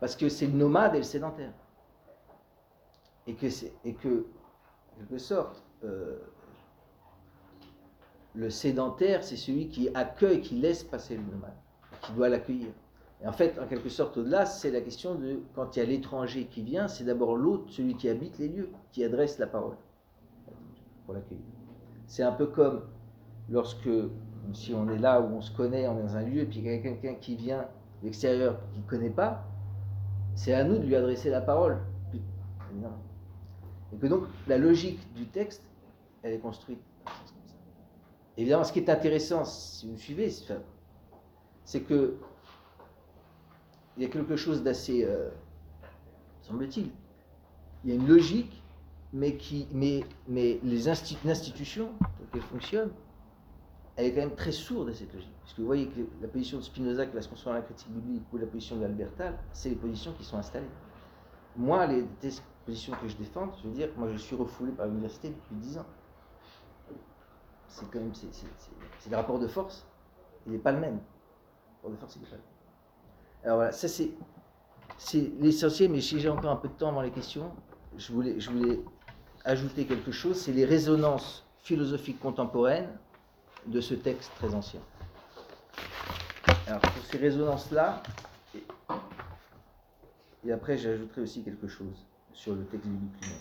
Parce que c'est le nomade et le sédentaire. Et que, et que en quelque sorte, euh, le sédentaire c'est celui qui accueille, qui laisse passer le nomade, qui doit l'accueillir. Et en fait, en quelque sorte, au-delà, c'est la question de quand il y a l'étranger qui vient, c'est d'abord l'autre, celui qui habite les lieux, qui adresse la parole pour l'accueillir. C'est un peu comme lorsque, si on est là où on se connaît, on est dans un lieu, et puis quelqu'un qui vient de l'extérieur qui ne connaît pas, c'est à nous de lui adresser la parole. Et que donc la logique du texte, elle est construite. Évidemment, ce qui est intéressant, si vous me suivez, c'est que il y a quelque chose d'assez, euh, semble-t-il, il y a une logique mais, qui, mais, mais les institu institutions fonctionnent elle est quand même très sourde à cette logique. Parce que vous voyez que la position de Spinoza qui va se construire dans la critique biblique ou la position d'Albertal, c'est les positions qui sont installées. Moi, les positions que je défends, je veux dire, moi je suis refoulé par l'université depuis 10 ans. C'est quand même, c'est le rapport de force, il n'est pas le même. Le rapport de force, il n'est pas le même. Alors voilà, ça c'est l'essentiel, mais si j'ai encore un peu de temps avant les questions, je voulais, je voulais ajouter quelque chose, c'est les résonances philosophiques contemporaines de ce texte très ancien. Alors pour ces résonances-là, et, après j'ajouterai aussi quelque chose sur le texte biblique lui-même.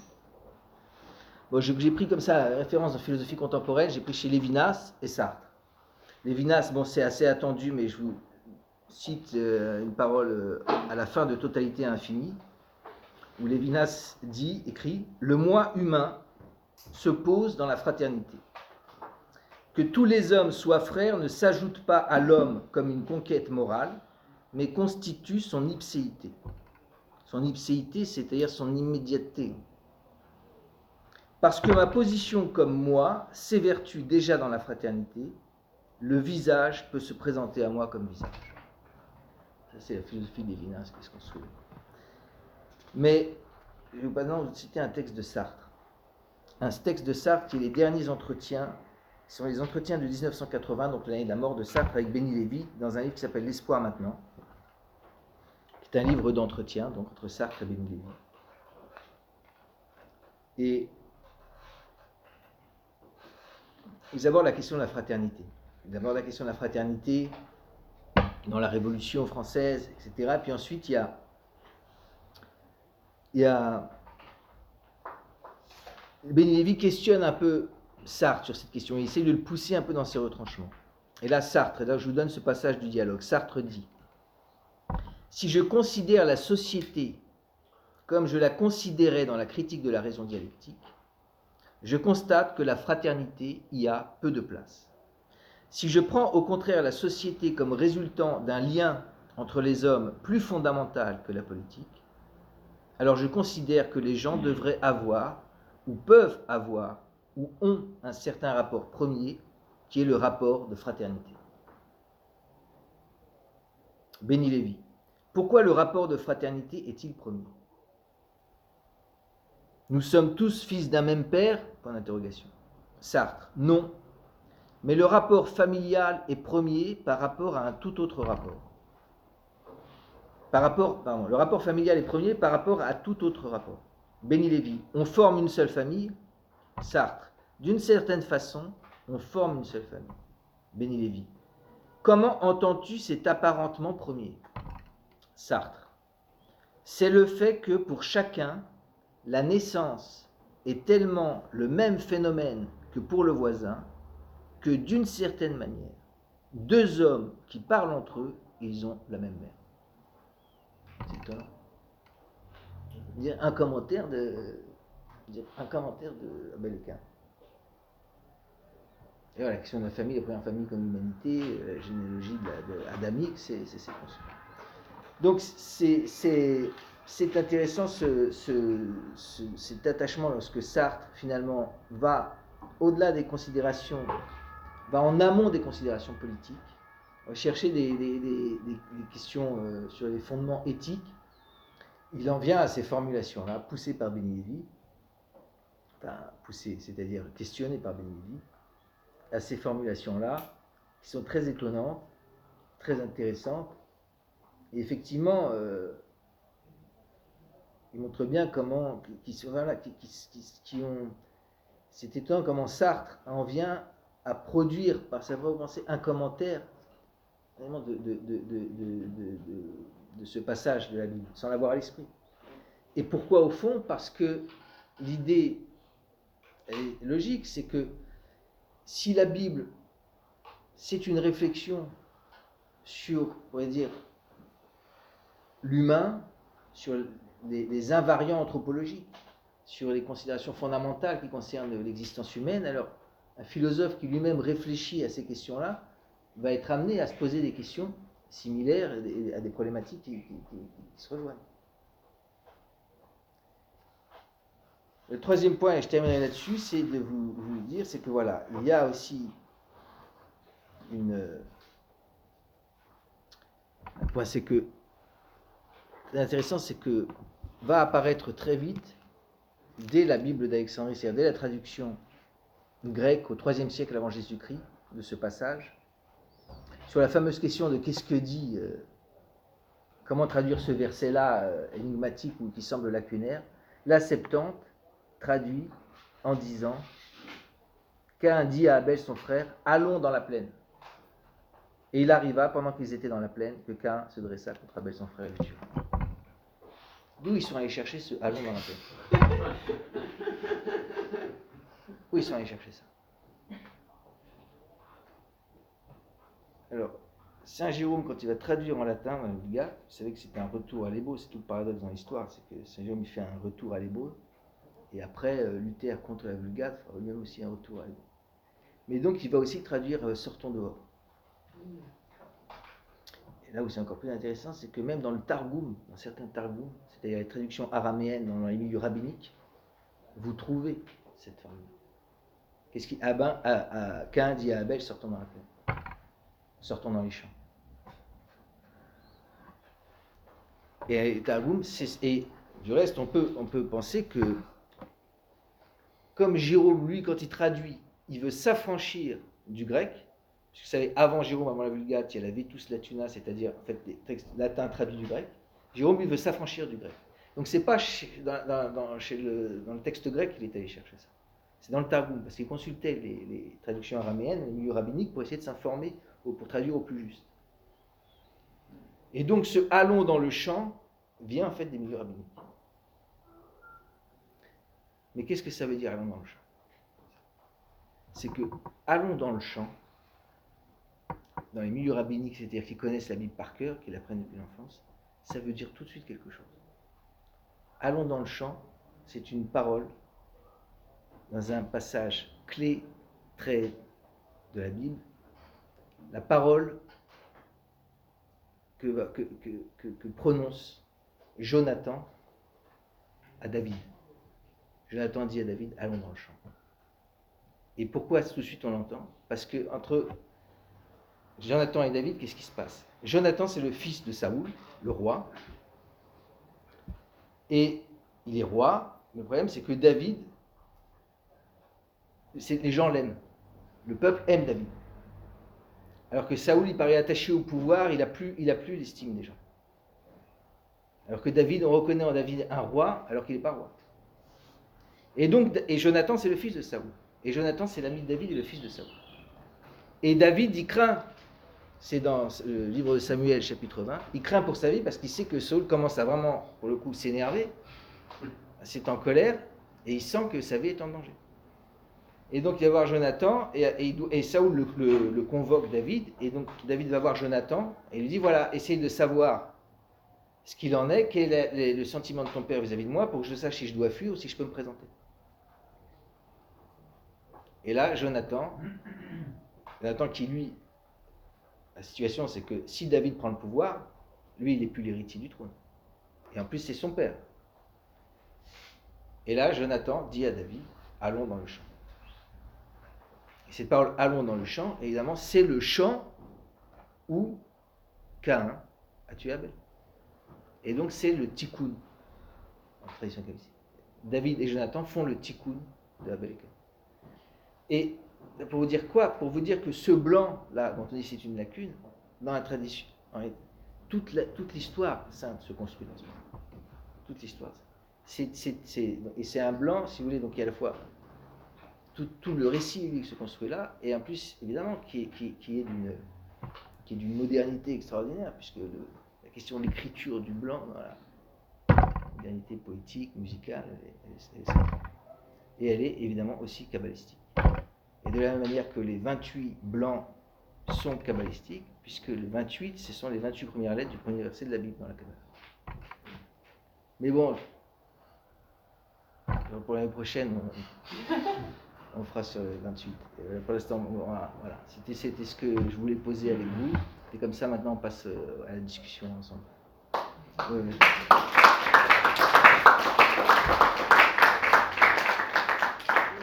Bon, j'ai pris comme ça la référence en philosophie contemporaine, j'ai pris chez Lévinas et Sartre. Lévinas, bon c'est assez attendu, mais je vous cite euh, une parole euh, à la fin de Totalité infinie, où Lévinas dit, écrit, Le moi humain se pose dans la fraternité. Que tous les hommes soient frères ne s'ajoute pas à l'homme comme une conquête morale, mais constitue son ipséité. Son ipséité, c'est-à-dire son immédiateté. Parce que ma position comme moi s'évertue déjà dans la fraternité, le visage peut se présenter à moi comme visage. Ça, c'est la philosophie des qui se construit. Mais je vais maintenant citer un texte de Sartre. Un texte de Sartre qui est les derniers entretiens ce sont les entretiens de 1980, donc l'année de la mort de Sartre avec Benny Lévy, dans un livre qui s'appelle L'espoir maintenant, qui est un livre d'entretien, donc entre Sartre et Benny Lévy. Et d'abord la question de la fraternité. D'abord la question de la fraternité dans la Révolution française, etc. Puis ensuite, il y a, il y a Benny Lévy questionne un peu Sartre sur cette question. Il essaie de le pousser un peu dans ses retranchements. Et là, Sartre, là je vous donne ce passage du dialogue. Sartre dit Si je considère la société comme je la considérais dans la critique de la raison dialectique, je constate que la fraternité y a peu de place. Si je prends au contraire la société comme résultant d'un lien entre les hommes plus fondamental que la politique, alors je considère que les gens devraient avoir ou peuvent avoir ou ont un certain rapport premier qui est le rapport de fraternité. Béni Lévy. Pourquoi le rapport de fraternité est-il premier? Nous sommes tous fils d'un même père? Point d'interrogation. Sartre. Non. Mais le rapport familial est premier par rapport à un tout autre rapport. Par rapport, pardon, le rapport familial est premier par rapport à tout autre rapport. Béni Lévy. On forme une seule famille Sartre. D'une certaine façon, on forme une seule famille. Béni Lévy. Comment entends-tu cet apparentement premier? Sartre. C'est le fait que pour chacun, la naissance est tellement le même phénomène que pour le voisin, que d'une certaine manière, deux hommes qui parlent entre eux, ils ont la même mère. C'est étonnant. Un commentaire de un commentaire de Abelkin. Et voilà, la question de la famille, la première famille comme humanité, la généalogie de, de adamique, c'est c'est Donc c'est intéressant ce, cet attachement lorsque Sartre finalement va au-delà des considérations, va en amont des considérations politiques, chercher des, des, questions euh, sur les fondements éthiques. Il en vient à ces formulations-là, poussées par Benilly, poussé, c'est-à-dire questionné par Benelli, à ces formulations-là, qui sont très étonnantes, très intéressantes. Et effectivement, euh, il montre bien comment, qui, qui, ont. C'est étonnant comment Sartre en vient à produire par sa propre pensée un commentaire vraiment de, de, de, de, ce passage de la Bible, sans l'avoir à l'esprit. Et pourquoi au fond? Parce que l'idée est logique, c'est que si la Bible, c'est une réflexion sur, dire, l'humain, sur les, invariants anthropologiques, sur les considérations fondamentales qui concernent l'existence humaine, alors un philosophe qui lui-même réfléchit à ces questions-là va être amené à se poser des questions similaires à des problématiques qui se rejoignent. Le troisième point, et je terminerai là-dessus, c'est de vous, dire, c'est que voilà, il y a aussi un point, c'est que l'intéressant, c'est que va apparaître très vite, dès la Bible d'Alexandrie, c'est-à-dire dès la traduction grecque au IIIe siècle avant Jésus-Christ, de ce passage, sur la fameuse question de qu'est-ce que dit, euh, comment traduire ce verset-là euh, énigmatique ou qui semble lacunaire, la Septante traduit en disant Qu'un dit à Abel son frère, allons dans la plaine. Et il arriva, pendant qu'ils étaient dans la plaine, que Cain se dressa contre Abel son frère et le tua. D'où ils sont allés chercher ce allons dans la plaine? Où ils sont allés chercher ça? Alors, Saint Jérôme, quand il va traduire en latin dans Vulgate, vous savez que c'était un retour à l'hébreu, c'est tout le paradoxe dans l'histoire, c'est que Saint Jérôme il fait un retour à l'hébreu, et après euh, Luther contre la Vulgate fera lui-même aussi un retour à l'hébreu. Mais donc il va aussi traduire euh, Sortons dehors. Et là où c'est encore plus intéressant, c'est que même dans le Targum, dans certains Targums, c'est-à-dire les traductions araméennes dans les milieux rabbiniques, vous trouvez cette formule. Qu'est-ce qui Abin, à, à, Cain dit à Abel, sortons dans la plaine sortons dans les champs. Et Targum, et du reste, on peut, on peut penser que, comme Jérôme, lui, quand il traduit, il veut s'affranchir du grec, parce que vous savez, avant Jérôme, avant la Vulgate, il y a la Vetus Latuna, c'est-à-dire en fait des textes latins traduits du grec. Jérôme, lui, veut s'affranchir du grec. Donc c'est pas dans, le texte grec qu'il est allé chercher ça. C'est dans le Targum, parce qu'il consultait les, les, traductions araméennes, les milieux rabbiniques, pour essayer de s'informer pour traduire au plus juste. Et donc ce allons dans le champ vient en fait des milieux rabbiniques. Mais qu'est-ce que ça veut dire allons dans le champ? C'est que allons dans le champ, dans les milieux rabbiniques, c'est-à-dire qui connaissent la Bible par cœur, qui l'apprennent depuis l'enfance, ça veut dire tout de suite quelque chose. Allons dans le champ, c'est une parole dans un passage clé, très de la Bible, la parole que, que, prononce Jonathan à David. Jonathan dit à David, allons dans le champ. Et pourquoi tout de suite on l'entend? Parce que entre Jonathan et David, qu'est-ce qui se passe? Jonathan, c'est le fils de Saoul, le roi. Et il est roi. Le problème, c'est que David, les gens l'aiment. Le peuple aime David. Alors que Saoul, il paraît attaché au pouvoir, il n'a plus, l'estime des gens. Alors que David, on reconnaît en David un roi, alors qu'il n'est pas roi. Et donc, et Jonathan, c'est le fils de Saoul. Et Jonathan, c'est l'ami de David et le fils de Saoul. Et David, il craint, c'est dans le livre de Samuel, chapitre 20, il craint pour sa vie parce qu'il sait que Saul commence à vraiment, pour le coup, s'énerver, c'est en colère, et il sent que sa vie est en danger. Et donc il va voir Jonathan, et, et, Saoul le, convoque David, et donc David va voir Jonathan, et lui dit, voilà, essaye de savoir ce qu'il en est, quel est le sentiment de ton père vis-à-vis de moi, pour que je sache si je dois fuir ou si je peux me présenter. Et là, Jonathan, Jonathan qui lui, la situation c'est que si David prend le pouvoir, lui il n'est plus l'héritier du trône. Et en plus c'est son père. Et là, Jonathan dit à David, allons dans le champ cette parole allons dans le champ, évidemment, c'est le champ où Cain a tué Abel. Et donc c'est le tikkun en tradition. David et Jonathan font le tikkun de Abel et Cain. Et pour vous dire quoi? Pour vous dire que ce blanc, là, dont on dit c'est une lacune, dans la tradition, toute l'histoire sainte se construit dans ce blanc. Toute l'histoire. et c'est un blanc, si vous voulez, donc il à la fois tout, le récit qui se construit là, et en plus, évidemment, qui est, est d'une qui est d'une modernité extraordinaire, puisque la question de l'écriture du blanc, voilà, modernité poétique, musicale, et elle est évidemment aussi kabbalistique. Et de la même manière que les 28 blancs sont kabbalistiques, puisque les 28, ce sont les 28 premières lettres du premier verset de la Bible dans la Kabbale. Mais bon, pour l'année prochaine, on fera sur le 28. Euh, pour l'instant, voilà, c'était ce que je voulais poser avec vous. Et comme ça, maintenant, on passe euh, à la discussion ensemble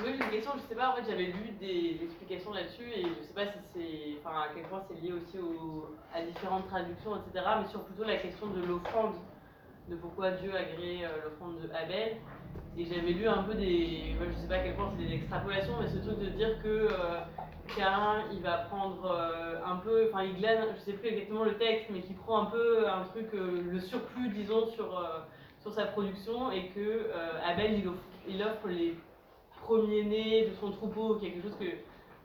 j'ai une question, je sais pas, en fait j'avais lu des explications là-dessus et je sais pas si c'est, enfin à quel point c'est lié aussi au, à différentes traductions, etc. Mais sur plutôt la question de l'offrande, de pourquoi Dieu a créé euh, l'offrande de Abel. Et j'avais lu un peu des, je sais pas à quel point c'est des extrapolations, mais ce truc de dire que euh, Cain il va prendre euh, un peu, enfin il glane, je sais plus exactement le texte, mais qui prend un peu un truc, euh, le surplus disons sur, sur sa production et que Abel il offre, il offre les premier-né de son troupeau, quelque chose que,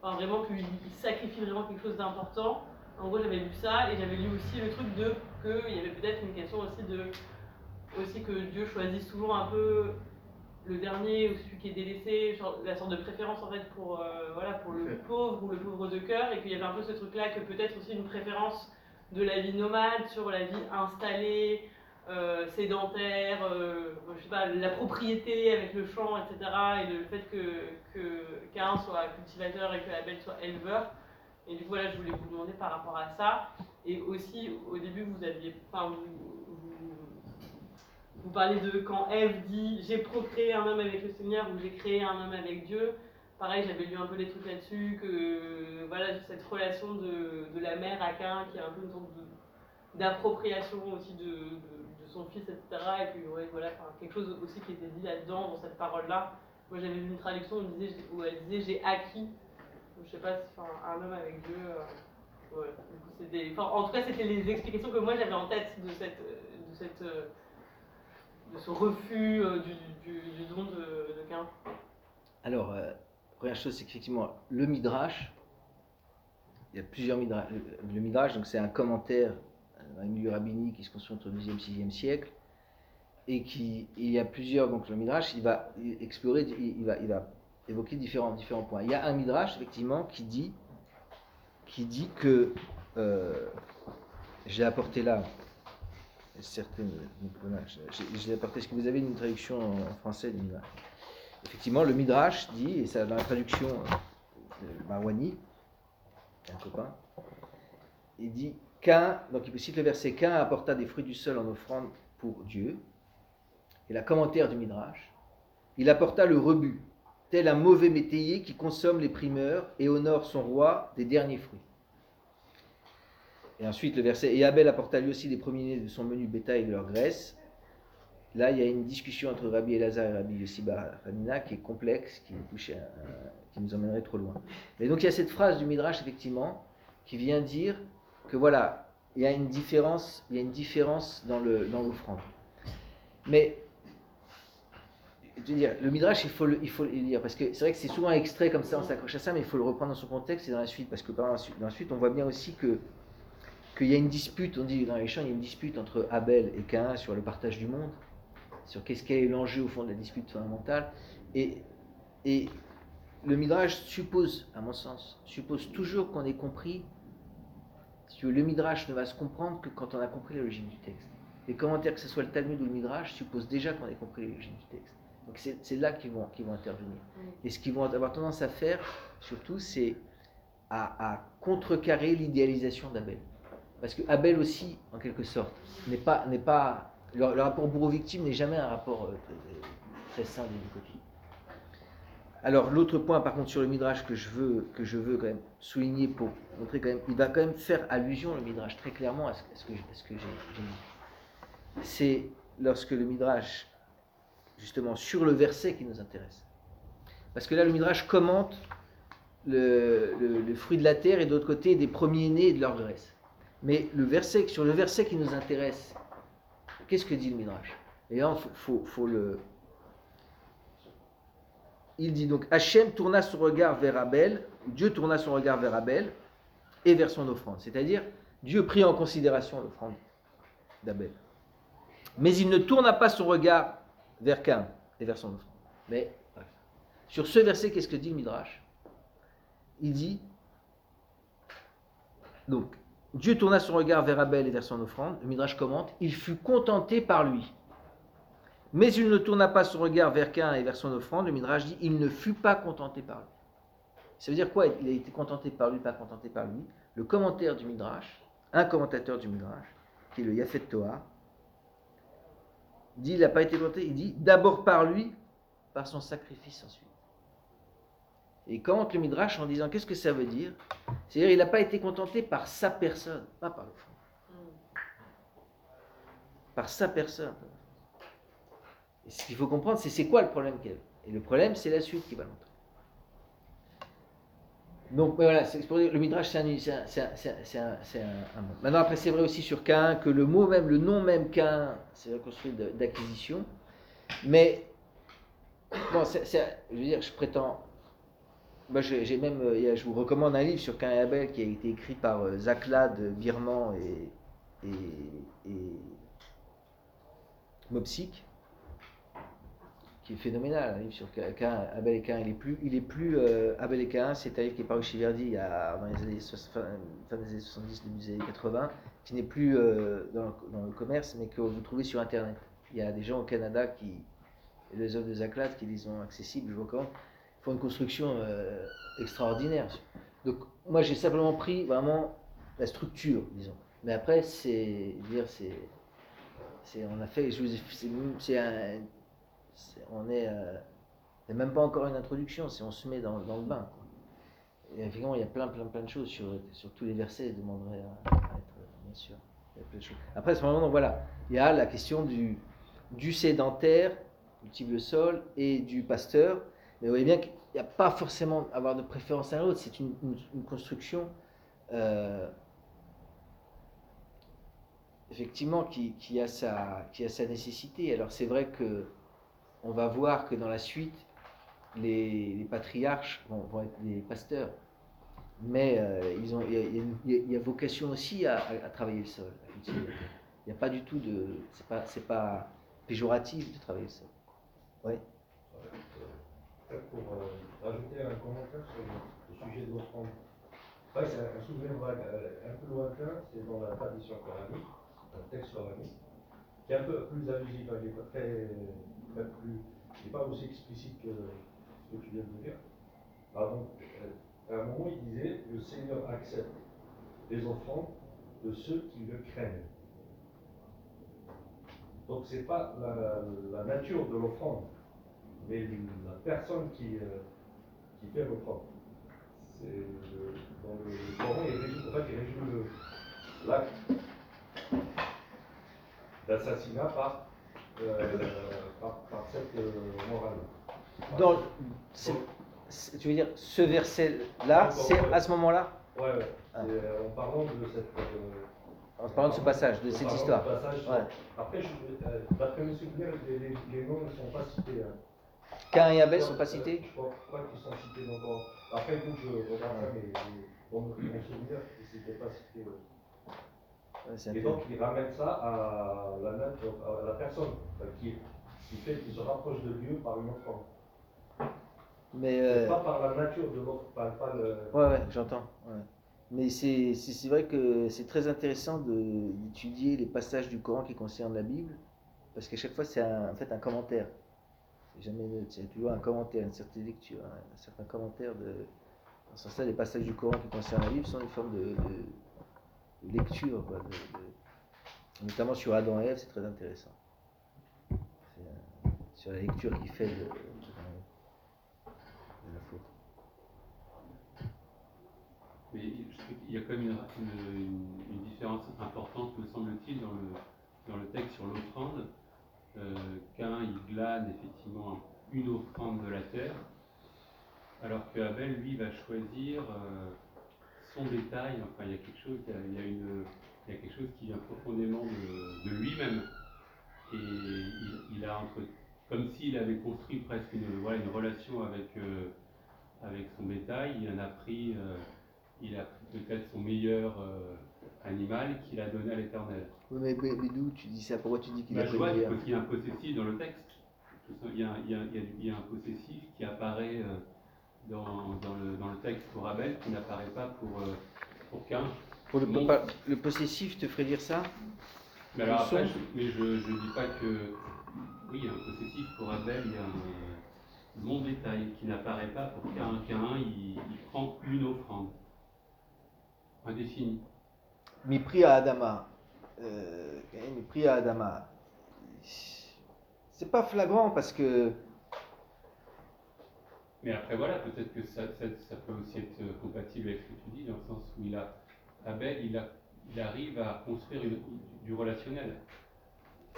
enfin, vraiment, qu'il il sacrifie vraiment quelque chose d'important. En gros, j'avais lu ça et j'avais lu aussi le truc de qu'il y avait peut-être une question aussi de aussi que Dieu choisisse toujours un peu le dernier ou celui qui est délaissé, genre, la sorte de préférence en fait pour euh, voilà pour le pauvre ou le pauvre de cœur et qu'il y avait un peu ce truc-là que peut-être aussi une préférence de la vie nomade sur la vie installée, euh, sédentaire, euh, je sais pas, la propriété avec le champ, etc. Et le fait que, Cain soit cultivateur et que Abel soit éleveur. Et du coup, voilà, je voulais vous demander par rapport à ça. Et aussi, au début, vous aviez. Enfin, vous, vous, parlez de quand Ève dit J'ai procréé un homme avec le Seigneur ou j'ai créé un homme avec Dieu. Pareil, j'avais lu un peu des trucs là-dessus, que voilà, cette relation de, de la mère à Cain qui est un peu une sorte d'appropriation aussi de son fils, etc. Et puis, voilà, quelque chose aussi qui était dit là-dedans, dans cette parole-là. Moi, j'avais vu une traduction où, elle disait J'ai acquis. Je sais pas si un homme avec Dieu. euh, en tout cas, c'était les explications que moi j'avais en tête de, cette, de, cette, euh, de ce refus euh, du, don de, de Cain. Alors, euh, première chose, c'est qu'effectivement, le Midrash, il y a plusieurs Midrash. Le Midrash, donc c'est un commentaire, un milieu rabbinique qui se construit entre le 2e et 6e siècle, et qui, il y a plusieurs, donc le Midrash, il va explorer, il, va, il va évoquer différents, différents points. Il y a un Midrash, effectivement, qui dit, qui dit que, euh, j'ai apporté là, certaines, j'ai- apporté, est-ce que vous avez une traduction en français du Midrash? Effectivement, le Midrash dit, et ça dans la traduction de Marwani, un copain, il dit qu'un, donc il cite le verset qu'un apporta des fruits du sol en offrande pour Dieu. Et la commentaire du Midrash, il apporta le rebut, tel un mauvais métayer qui consomme les primeurs et honore son roi des derniers fruits. Et ensuite le verset, et Abel apporta lui aussi des premiers-nés de son menu bétail et de leur graisse. Là, il y a une discussion entre Rabbi Elazar et Rabbi Yossi Bar Hanina qui est complexe, qui, à- qui nous emmènerait trop loin. Mais donc il y a cette phrase du Midrash, effectivement, qui vient dire que voilà, il y a une différence, il y a une différence dans le dans l'offrande. Mais je veux dire, le Midrash, il faut le, il faut le lire, parce que c'est vrai que c'est souvent extrait comme ça, on s'accroche à ça, mais il faut le reprendre dans son contexte et dans la suite, parce que par dans la suite, on voit bien aussi que qu'il y a une dispute, on dit dans les chants, il y a une dispute entre Abel et Cain sur le partage du monde, sur qu'est-ce qu'est l'enjeu au fond de la dispute fondamentale. Et, et le Midrash suppose, à mon sens, suppose toujours qu'on ait compris, si le Midrash ne va se comprendre que quand on a compris la logique du texte. Les commentaires, que ce soit le Talmud ou le Midrash, supposent déjà qu'on ait compris la logique du texte. Donc c'est là qu'ils vont, intervenir. Et ce qu'ils vont avoir tendance à faire, surtout, c'est à, à contrecarrer l'idéalisation d'Abel. Parce que Abel aussi, en quelque sorte, n'est pas, n'est pas le, le rapport bourreau-victime n'est jamais un rapport euh, très, très sain des deux côtés. Alors l'autre point, par contre, sur le midrash que je veux, que je veux quand même souligner pour montrer quand même, il va quand même faire allusion le midrash très clairement à ce, ce que, j'ai dit. C'est lorsque le midrash, justement, sur le verset qui nous intéresse. Parce que là, le midrash commente le, fruit de la terre et d'autre côté des premiers-nés et de leur graisse. Mais le verset, sur le verset qui nous intéresse, qu'est-ce que dit le Midrash? Et là, faut- faut le. Il dit donc Hachem tourna son regard vers Abel, Dieu tourna son regard vers Abel et vers son offrande. C'est-à-dire, Dieu prit en considération l'offrande d'Abel. Mais il ne tourna pas son regard vers Cain et vers son offrande. Mais sur ce verset, qu'est-ce que dit le Midrash? Il dit donc, Dieu tourna son regard vers Abel et vers son offrande. Le Midrash commente Il fut contenté par lui. Mais il ne tourna pas son regard vers Cain et vers son offrande. Le Midrash dit Il ne fut pas contenté par lui. Ça veut dire quoi? Il a été contenté par lui, pas contenté par lui? Le commentaire du Midrash, un commentateur du Midrash, qui est le Yafet Toar, dit Il n'a pas été contenté. Il dit D'abord par lui, par son sacrifice ensuite. Et quand le Midrash en disant qu'est-ce que ça veut dire? C'est-à-dire il n'a pas été contenté par sa personne, pas par l'offrande. Par sa personne. Ce qu'il faut comprendre, c'est c'est quoi le problème qu'elle Et le problème, c'est la suite qui va montrer. Donc voilà, le Midrash, c'est un, mot. Maintenant, après, c'est vrai aussi sur Cain que le mot même, le nom même Cain, c'est reconstruit d'acquisition. Mais, bon, je veux dire, je prétends. Moi, j'ai même, euh, y je vous recommande un livre sur Cain et Abel qui a été écrit par euh, Zaklad, Birman et, et, et Mopsik qui est phénoménal, un livre sur Cain, Abel et Cain. Il est plus, il est plus euh, Abel et Cain, c'est un livre qui est paru chez Verdi il y a, dans les années, fin, des années 70, début des années 80, qui n'est plus euh, dans, le, commerce, mais que vous trouvez sur Internet. Il y a des gens au Canada qui, les œuvres de Zaklad, qui les ont accessibles, je vous recommande, font une construction euh, extraordinaire. Donc, moi, j'ai simplement pris vraiment la structure, disons. Mais après, c'est, dire, c'est, on a fait, c'est un, c'est- on est, euh, c'est même pas encore une introduction, c'est on se met dans, dans le bain. quoi. Et effectivement, il y a plein, plein, plein de choses sur, sur tous les versets, je demanderai à, à être, bien sûr. Il y a plein de choses. Après, à ce moment, donc, voilà, il y a la question du, du sédentaire, le sol, et du pasteur. Mais vous voyez bien qu'il n'y a pas forcément avoir de préférence à l'autre, c'est une, une- une construction euh, effectivement qui, qui a sa, qui a sa nécessité. Alors c'est vrai que on va voir que dans la suite, les, les patriarches vont, vont être des pasteurs. Mais euh, ils ont, il, y a, vocation aussi à, travailler le sol. Il n'y a pas du tout de. C'est pas, pas péjoratif de travailler le sol. Oui. Peut-être pour euh, rajouter un commentaire sur le, sujet de l'offrande. Ouais, c'est un, souvenir euh, un peu lointain, c'est dans la tradition coranique, un texte coranique, qui est un peu plus allusif, hein, n'est pas très, très plus, n'est pas aussi explicite que ce que tu viens de dire. Euh, à un moment, il disait, le Seigneur accepte les offrandes de ceux qui le craignent. Donc c'est pas la, nature de l'offrande, mais la personne qui, euh, qui fait l'offrande. C'est dans le Coran, il résume, en fait, il résume l'acte d'assassinat par, par, par cette euh, morale. Dans, tu veux dire, ce verset-là, c'est à ce moment-là, Ouais, ouais. Ah. Euh, en parlant de cette. euh, en parlant de ce passage, de cette histoire. du passage, Ouais. Après, je- euh, d'après mes souvenirs, les, les, les noms ne sont pas cités. hein. Cain et Abel sont Euh, pas cités Je crois pas qu'ils sont cités dans. Après, que je regarde ça, mais dans mon mon souvenir, ils n'étaient pas cités. ouais. Et donc, il ramène ça à la, à la personne qui, qui fait qu'il se rapproche de Dieu par une offrande. Mais euh, Pas par la nature de l'offre, pas, pas le. Ouais, ouais, j'entends. ouais. Mais c'est vrai que c'est très intéressant d'étudier les passages du Coran qui concernent la Bible, parce qu'à chaque fois, c'est en fait un commentaire. C'est toujours un commentaire, une certaine lecture, hein, un certain commentaire de. Dans ce sens-là, les passages du Coran qui concernent la Bible sont une forme de lecture, notamment sur Adam et Ève, c'est très intéressant. Euh, sur la lecture qu'il fait de, la faute. Mais qu'il y a quand même une, différence importante, me semble-t-il, dans le, dans le texte sur l'offrande. Euh, Cain, il glane effectivement une offrande de la terre, alors que Abel, lui, va choisir euh, son bétail. Enfin, il y a quelque chose, il y a, il y a une, il y a quelque chose qui vient profondément de, de lui-même. Et il, il a entre, comme s'il avait construit presque une, voilà, une relation avec, euh, avec son bétail, il en a pris. euh, il a pris peut-être son meilleur euh, animal qu'il a donné à l'éternel. Oui, mais, mais- d'où tu dis ça? Pourquoi tu dis qu'il Bah, a je pris meilleur? parce qu'il y a un possessif dans le texte. Il y a, il y a- il y a- un possessif qui apparaît dans, dans le, dans le texte pour Abel, qui n'apparaît pas pour, euh, pour Cain. Pour le, possessif te ferait dire ça? Mais alors après, je, mais je ne dis pas que. Oui, il y a un possessif pour Abel, il y a un, mon détail qui n'apparaît pas pour Cain. Cain, il, il prend une offrande. Indéfinie. Mépris à Adama. Euh, mépris à Adama. C'est pas flagrant parce que Mais après, voilà, peut-être que ça, ça, ça peut aussi être euh, compatible avec ce que tu dis, dans le sens où il a, Abel, il, a, il arrive à construire une- du relationnel.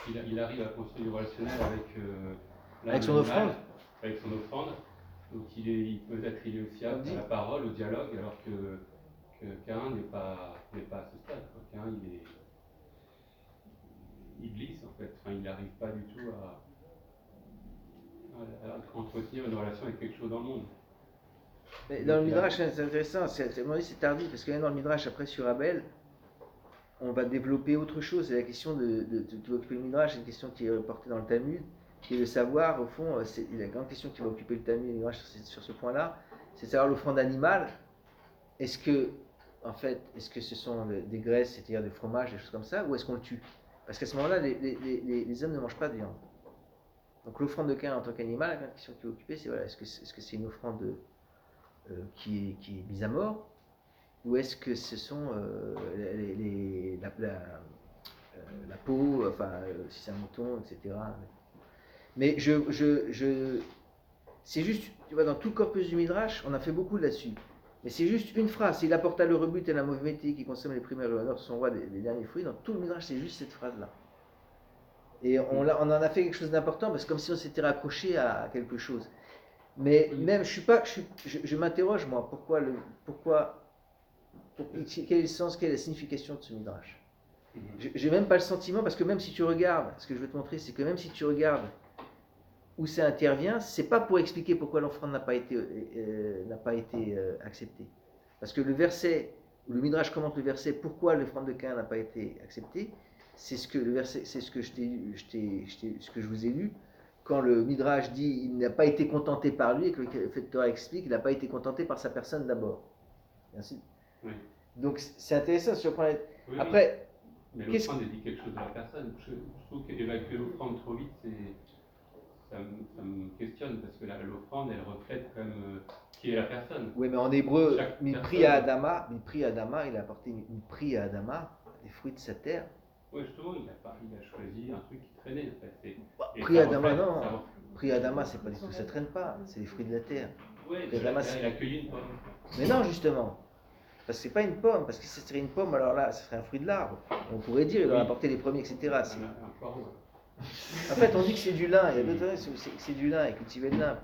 Il, a- il arrive à construire du relationnel avec, euh, Avec son offrande. Avec son offrande. Donc il est, il peut être il est aussi apte à la parole, au dialogue, alors que, que Cain n'est pas, n'est pas à ce stade. quoi. Cain, il est. Il glisse en fait. Enfin, il n'arrive pas du tout à entretenir une relation avec quelque chose dans le monde. Mais dans le Midrash, c'est intéressant, c'est tardif, parce que dans le Midrash, après sur Abel, on va développer autre chose. C'est la question de, de, de- occuper le Midrash, c'est une question qui est reportée dans le Talmud, qui est de savoir, au fond, euh, c'est la grande question qui va occuper le Talmud et le Midrash sur, ce- sur ce point-là, c'est de savoir l'offrande animale. Est-ce que, en fait, est-ce que ce sont des- des graisses, c'est-à-dire des fromages, des choses comme ça, ou est-ce qu'on le tue? Parce qu'à ce moment-là, les, les- les- les hommes ne mangent pas de viande. Donc l'offrande de Cain en tant qu'animal, la question qui va occuper, c'est voilà, est-ce que c'est est -ce c'est une offrande de- euh, qui, est, est mise à mort Ou est-ce que ce sont euh, euh, la peau, enfin, si c'est un mouton, etc. Mais je, je, je, c'est juste, tu vois, dans tout le corpus du Midrash, on a fait beaucoup là-dessus. Mais c'est juste une phrase. Il apporta le rebut et la mauvaise métier qui consomme les primaires et l'honneur son roi des derniers fruits. Dans tout le Midrash, c'est juste cette phrase-là. Et on, l'a- on en a fait quelque chose d'important parce que comme si on s'était raccroché à quelque chose. Mais même, je suis pas, je, suis- je, je m'interroge moi, pourquoi le, pourquoi, pour- quel est le sens, quelle est la signification de ce midrash? Je- J'ai même pas le sentiment parce que même si tu regardes, ce que je veux te montrer, c'est que même si tu regardes où ça intervient, c'est pas pour expliquer pourquoi l'offrande n'a pas été, euh, euh, n'a pas été euh, acceptée. Parce que le verset, le midrash commente le verset, pourquoi l'offrande de Cain n'a pas été acceptée, c'est ce que le verset, c'est ce que je t'ai, je t'ai- je t'ai- ce que je vous ai lu quand le Midrash dit il n'a pas été contenté par lui et que le Torah explique qu'il n'a pas été contenté par sa personne d'abord. Ainsi. Oui. Donc c'est intéressant sur le point. Oui. Après, Mais l'offrande, dit quelque chose de la personne. Je, je trouve qu'évacuer l'offrande trop vite, c'est, ça, me, ça me questionne parce que la- l'offrande, elle reflète quand même euh, qui est la personne. oui, mais en hébreu, Chaque Mipri à Adama, à il a apporté Mipri à Adama, les fruits de sa terre. Oui, justement, il a, pas, il a choisi un truc qui traînait en fait. Et- et Pri ça Adama, reflète- non. ça reflète- Pri à Adama, c'est pas du tout, ça traîne pas, c'est les fruits de la terre. Ouais, Pri Adama, c'est- il a cueilli une pomme. Mais non, justement. Parce que c'est pas une pomme, parce que si ce serait une pomme, alors là, ce serait un fruit de l'arbre. On pourrait dire, il en a Oui. apporté les premiers, etc. Un, un. En fait, on dit que c'est du lin. Il y a d'autres c'est du lin et cultiver le lin.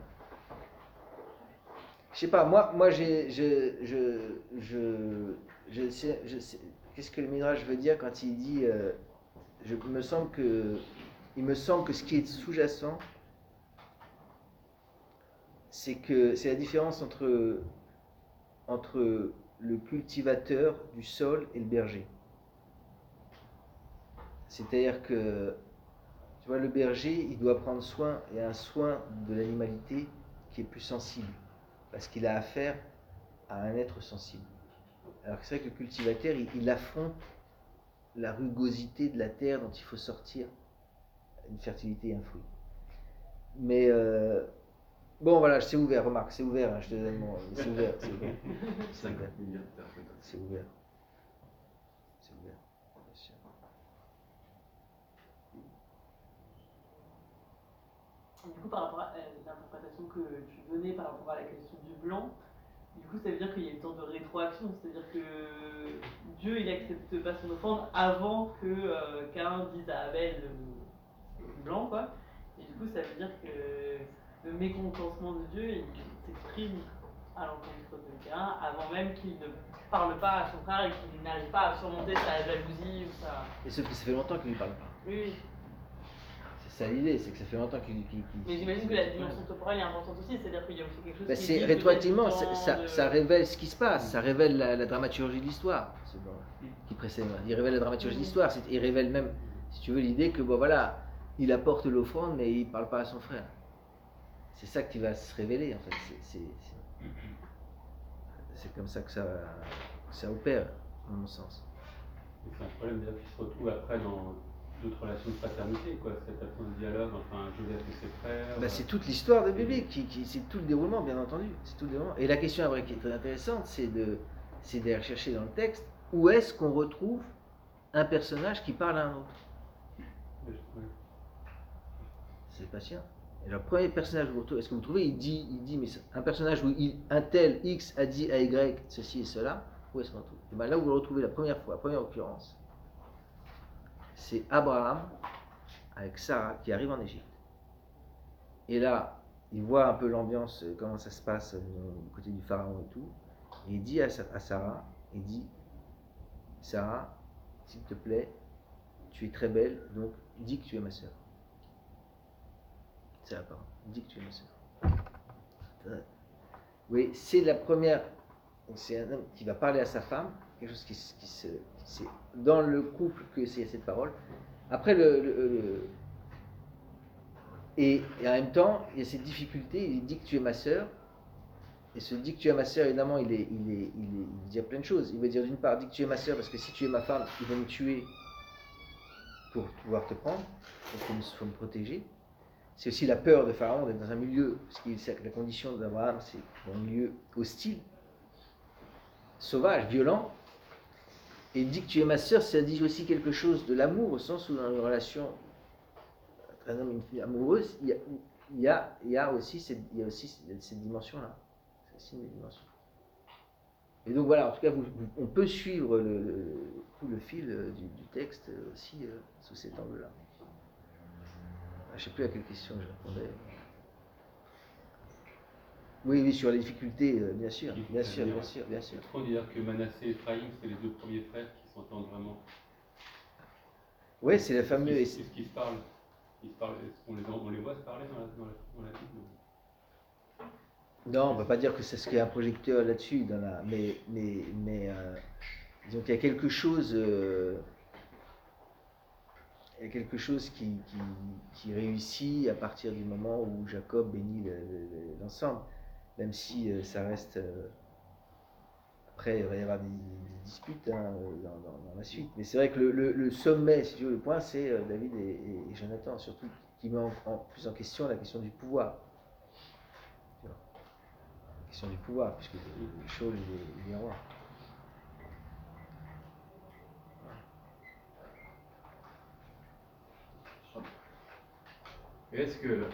Je sais pas, moi, moi j'ai, je, je, je, je sais, je sais- qu'est-ce que le Midrash veut dire quand il dit, euh, il me semble que, ce qui est sous-jacent, c'est que c'est la différence entre, entre le cultivateur du sol et le berger. C'est-à-dire que tu vois, le berger, il doit prendre soin, a un soin de l'animalité qui est plus sensible, parce qu'il a affaire à un être sensible. Alors que c'est vrai que le cultivateur, il, il affronte la rugosité de la terre dont il faut sortir une fertilité et un fruit. Mais euh, bon, voilà, c'est ouvert, remarque, c'est ouvert, hein, je te donne mon. C'est ouvert, c'est ouvert. C'est ouvert. C'est ouvert. C'est ouvert, bien sûr. Du coup, par rapport à euh, l'interprétation que tu donnais par rapport à la question du blanc, coup, ça veut dire qu'il y a une sorte de rétroaction, c'est-à-dire que Dieu, il accepte pas son offrande avant que euh, Cain dise à Abel euh, blanc, quoi. Et du coup, ça veut dire que le mécontentement de Dieu, il s'exprime à l'encontre de Cain avant même qu'il ne parle pas à son frère et qu'il n'arrive pas à surmonter sa jalousie ou sa... Et ça fait longtemps qu'il ne parle pas. Oui, ça l'idée, c'est que ça fait longtemps qu'il. qu'il- qu'il- Mais j'imagine que la dimension temporelle est importante aussi, c'est-à-dire qu'il y a aussi quelque chose Bah, qui rétroactivement, du ça, de- révèle ce qui se passe, ça révèle la, la dramaturgie de l'histoire ce blanc qui précède. Il révèle la dramaturgie de l'histoire, c'est- il révèle même, si tu veux, l'idée que bon voilà, il apporte l'offrande mais il parle pas à son frère. C'est ça qui va se révéler en fait. C'est- c'est- c'est- C'est comme ça que ça, ça opère, à mon sens. C'est un problème déjà qui se retrouve après dans d'autres relations de fraternité, quoi. Cette absence de dialogue, enfin Joseph et ses frères. Bah, c'est toute l'histoire de Biblique, qui, qui- c'est tout le déroulement, bien entendu. C'est tout le déroulement. Et la question après qui est très intéressante, c'est de, c'est d'aller chercher dans le texte où est-ce qu'on retrouve un personnage qui parle à un autre? C'est patient. Et le premier personnage, vous retrouvez- est-ce que vous trouvez, il dit, il dit, mais un personnage où il, un tel X a dit à Y ceci et cela, où est-ce qu'on trouve? Et bien là où vous le retrouvez la première fois, la première occurrence, c'est Abraham avec Sarah qui arrive en Égypte. Et là, il voit un peu l'ambiance, euh, comment ça se passe euh, du côté du pharaon et tout. Et il dit à, Sa- à Sarah, il dit, Sarah, s'il te plaît, tu es très belle, donc dis que tu es ma sœur. C'est la parole. Dis que tu es ma sœur. Oui, c'est la première. C'est un homme qui va parler à sa femme, quelque chose qui, se-. C'est dans le couple que c'est cette parole. Après, le. et, en même temps, il y a cette difficulté, il dit que tu es ma sœur. Et ce dit que tu es ma sœur, évidemment, il, est, il, est, il, est, il plein de choses. Il veut dire d'une part, dis que tu es ma sœur, parce que si tu es ma femme, ils vont me tuer pour pouvoir te prendre. Faut me- me protéger. C'est aussi la peur de Pharaon d'être dans un milieu, parce que la condition d'Abraham, c'est un milieu hostile, sauvage, violent. Et il dit que tu es ma sœur, ça dit aussi quelque chose de l'amour, au sens où dans une relation entre un homme et une fille amoureuse, il y a, aussi cette, dimension-là. C'est aussi une dimension. Et donc voilà, en tout cas, on peut suivre le, le- fil euh, du, du texte euh, aussi euh, sous cet angle-là. Ah, Je ne sais plus à quelle question je répondais. Oui, oui, sur les difficultés, euh, bien sûr, bien sûr, bien sûr, bien sûr. Qu'on dit dire que Manassé et Ephraïm, c'est les deux premiers frères qui s'entendent vraiment Oui, c'est la Est-ce fameuse. qu'ils- Est-ce qu'ils se parlent Ils se parlent Est-ce qu'on les, on les voit se parler dans la, dans la, dans la Bible Non, on ne va pas dire que c'est ce qu'il y a un projecteur là-dessus, dans la... mais, mais, mais euh, disons qu'il y a quelque chose, euh, il y a quelque chose qui, qui, qui réussit à partir du moment où Jacob bénit le- le- l'ensemble, même si euh, ça reste. euh, après, il va y avoir des, disputes hein, dans, dans- la suite. Mais c'est vrai que le, sommet, si tu veux, le point, c'est euh, David et, Jonathan, surtout qui met en, plus en question la question du pouvoir. La question du pouvoir, puisque Shaul il est, est roi. Est-ce que,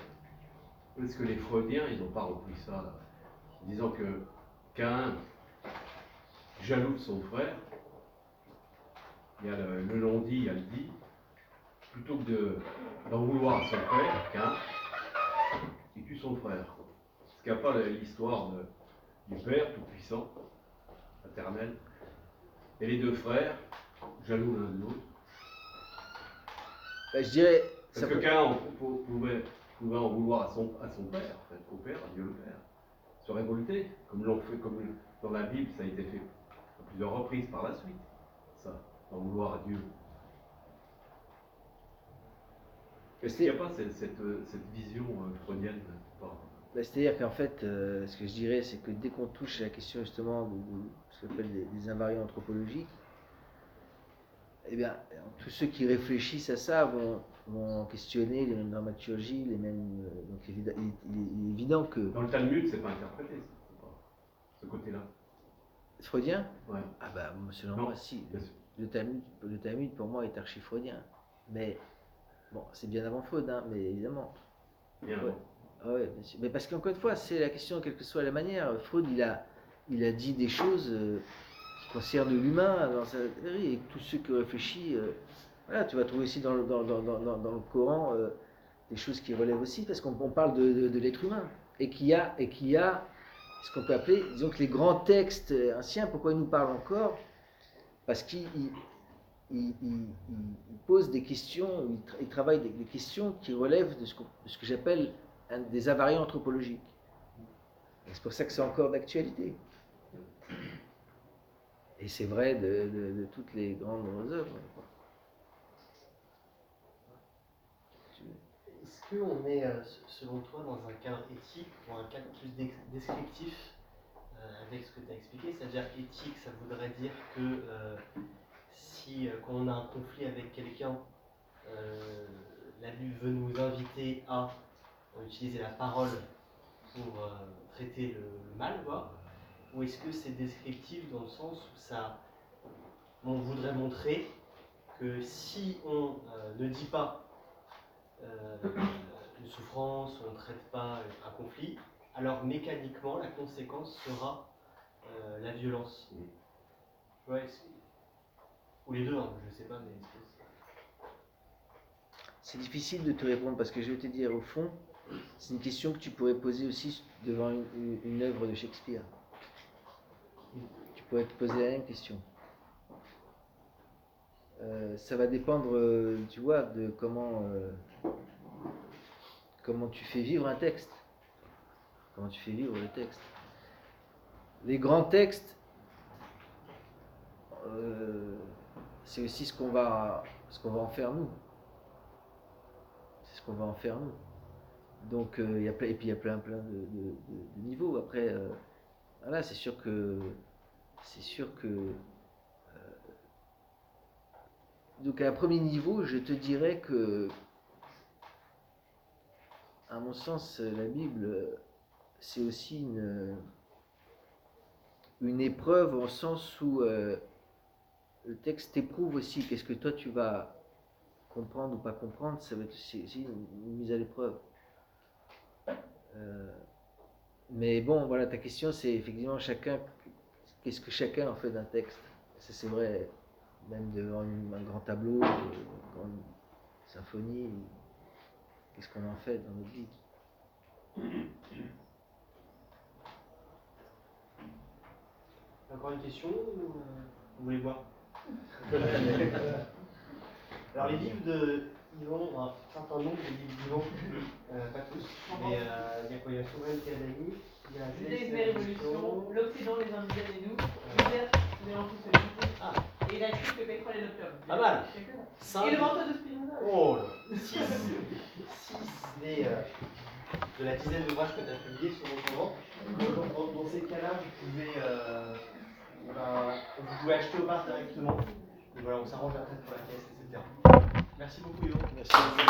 est-ce que les Freudiens, ils n'ont pas repris ça, en disant que Cain, jaloux de son frère, il y a le, le non-dit, il y a le dit, plutôt que de, d'en vouloir à son frère, Cain, il tue son frère. Est-ce qu'il n'y a pas l'histoire de- du Père Tout-Puissant, éternel, et les deux frères, jaloux l'un de l'autre Bah, je dirais. Parce ça que peut- Cain pouvait, pouvait en vouloir à son, à son père, en fait, au père, à Dieu le Père, se révolter, comme l'ont fait, comme dans la Bible, ça a été fait à plusieurs reprises par la suite, ça, d'en vouloir à Dieu. Est-ce qu'il n'y a pas cette, cette, cette vision euh, freudienne Bah, C'est-à-dire qu'en fait, euh, ce que je dirais, c'est que dès qu'on touche à la question justement de, de ce qu'on appelle des, des invariants anthropologiques, eh bien, tous ceux qui réfléchissent à ça vont, vont questionner les mêmes dramaturgies, les mêmes. euh, donc il, est- il est évident que Dans le Talmud, c'est pas interprété, ce côté-là. freudien, Ouais, ah bah selon Non, moi si, le Talmud, le Talmud pour moi est archi freudien, mais bon, c'est bien avant Freud, hein, mais évidemment. Bien Ouais. avant. Ah ouais, bien sûr. Mais parce qu'encore une fois, c'est la question, quelle que soit la manière. Freud, il a, il a dit des choses euh, qui concernent l'humain dans sa théorie. Et tous ceux qui réfléchissent, euh, voilà, tu vas trouver aussi dans le, Coran euh, des choses qui relèvent aussi, parce qu'on on parle de, l'être humain. Et qu'il y a, a ce qu'on peut appeler, disons que les grands textes anciens, pourquoi ils nous parlent encore? Parce qu'ils ils- posent des questions, ils, tra- travaillent des, questions qui relèvent de ce, que j'appelle des invariants anthropologiques. C'est pour ça que c'est encore d'actualité. Et c'est vrai de- de toutes les grandes œuvres. Est-ce qu'on est, euh, selon toi, dans un cadre éthique ou un cadre plus descriptif euh, avec ce que tu as expliqué C'est-à-dire éthique, ça voudrait dire que euh, si quand on a un conflit avec quelqu'un, euh, la veut nous inviter à utiliser la parole pour traiter le, mal, quoi Ou est-ce que c'est descriptif dans le sens où ça, on voudrait montrer que si on ne dit pas une souffrance, on ne traite pas un conflit, alors mécaniquement, la conséquence sera euh, la violence. Ouais, ou les deux, hein, je sais pas, mais c'est- C'est difficile de te répondre parce que je vais te dire, au fond, c'est une question que tu pourrais poser aussi devant une, une- une œuvre de Shakespeare. Tu pourrais te poser la même question. Euh, ça va dépendre, euh, tu vois, de comment, euh, comment tu fais vivre un texte. Comment tu fais vivre le texte. Les grands textes, c'est aussi ce qu'on va, ce qu'on va en faire nous. C'est ce qu'on va en faire nous. Donc, il y a plein, et puis il y a plein, plein de, de- niveaux. Après, voilà, c'est sûr que, c'est sûr que. Donc, à un premier niveau, je te dirais que, à mon sens, la Bible, c'est aussi une, une épreuve au sens où euh, le texte t'éprouve aussi. Qu'est-ce que toi tu vas comprendre ou pas comprendre, ça va être aussi une mise à l'épreuve. Euh, mais bon, voilà, ta question c'est effectivement chacun, qu'est-ce que chacun en fait d'un texte? Ça c'est vrai, même devant une- un grand tableau, euh, une grande symphonie, qu'est-ce qu'on en fait dans notre vie? Encore une question ou euh, vous voulez boire? Alors les livres de Yvan, un certain nombre de livres d'Yvan, euh, pas tous, mais euh, il y a quoi? Il y a Souveraineté Adami, il y a Judaïsme Judaïsme et Révolution, l'Occident, les Indiens et nous, antisémites, Et la chute de pétrole et l'opium. Pas mal. Et le manteau de Spinoza. Oh là 6 des, euh, de la dizaine d'ouvrages que tu as publiés sur mon moment. Dans, dans- dans ces cas-là, vous pouvez, euh, ben, vous pouvez acheter au bar directement. Et voilà, on s'arrange après pour la caisse, etc. Merci beaucoup, Yvan. Merci. Oui,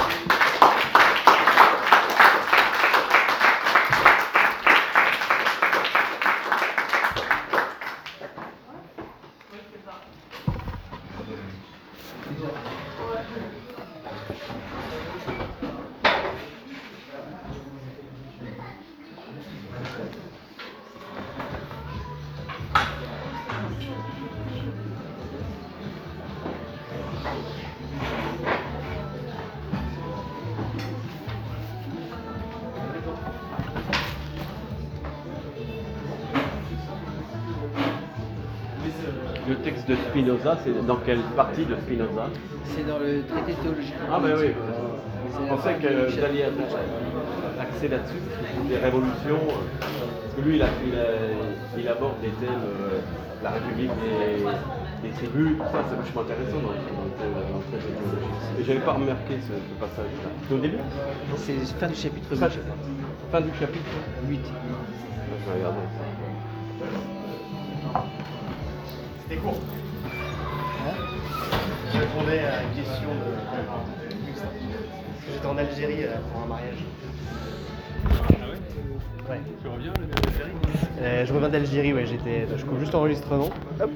Spinoza, c'est dans quelle partie de Spinoza C'est dans le traité théologique. Ah ben oui, je la pensais que vous alliez axer là-dessus, parce que c'est des révolutions. Parce que lui, il, a, il, a- il aborde des thèmes, euh, la République des, des tribus, tout ça, c'est vachement intéressant dans, dans le dans le traité théologique. Et j'avais pas remarqué ce, ce passage-là. C'est au début C'est fin du chapitre fin, 8. fin du chapitre 8. Je vais regarder ça. C'était court. Je répondais à une question de. J'étais en Algérie euh, pour un mariage. Ouais. Tu reviens, le Algérie? Euh, je reviens d'Algérie, ouais, j'étais. Je coupe juste enregistrement. Hop.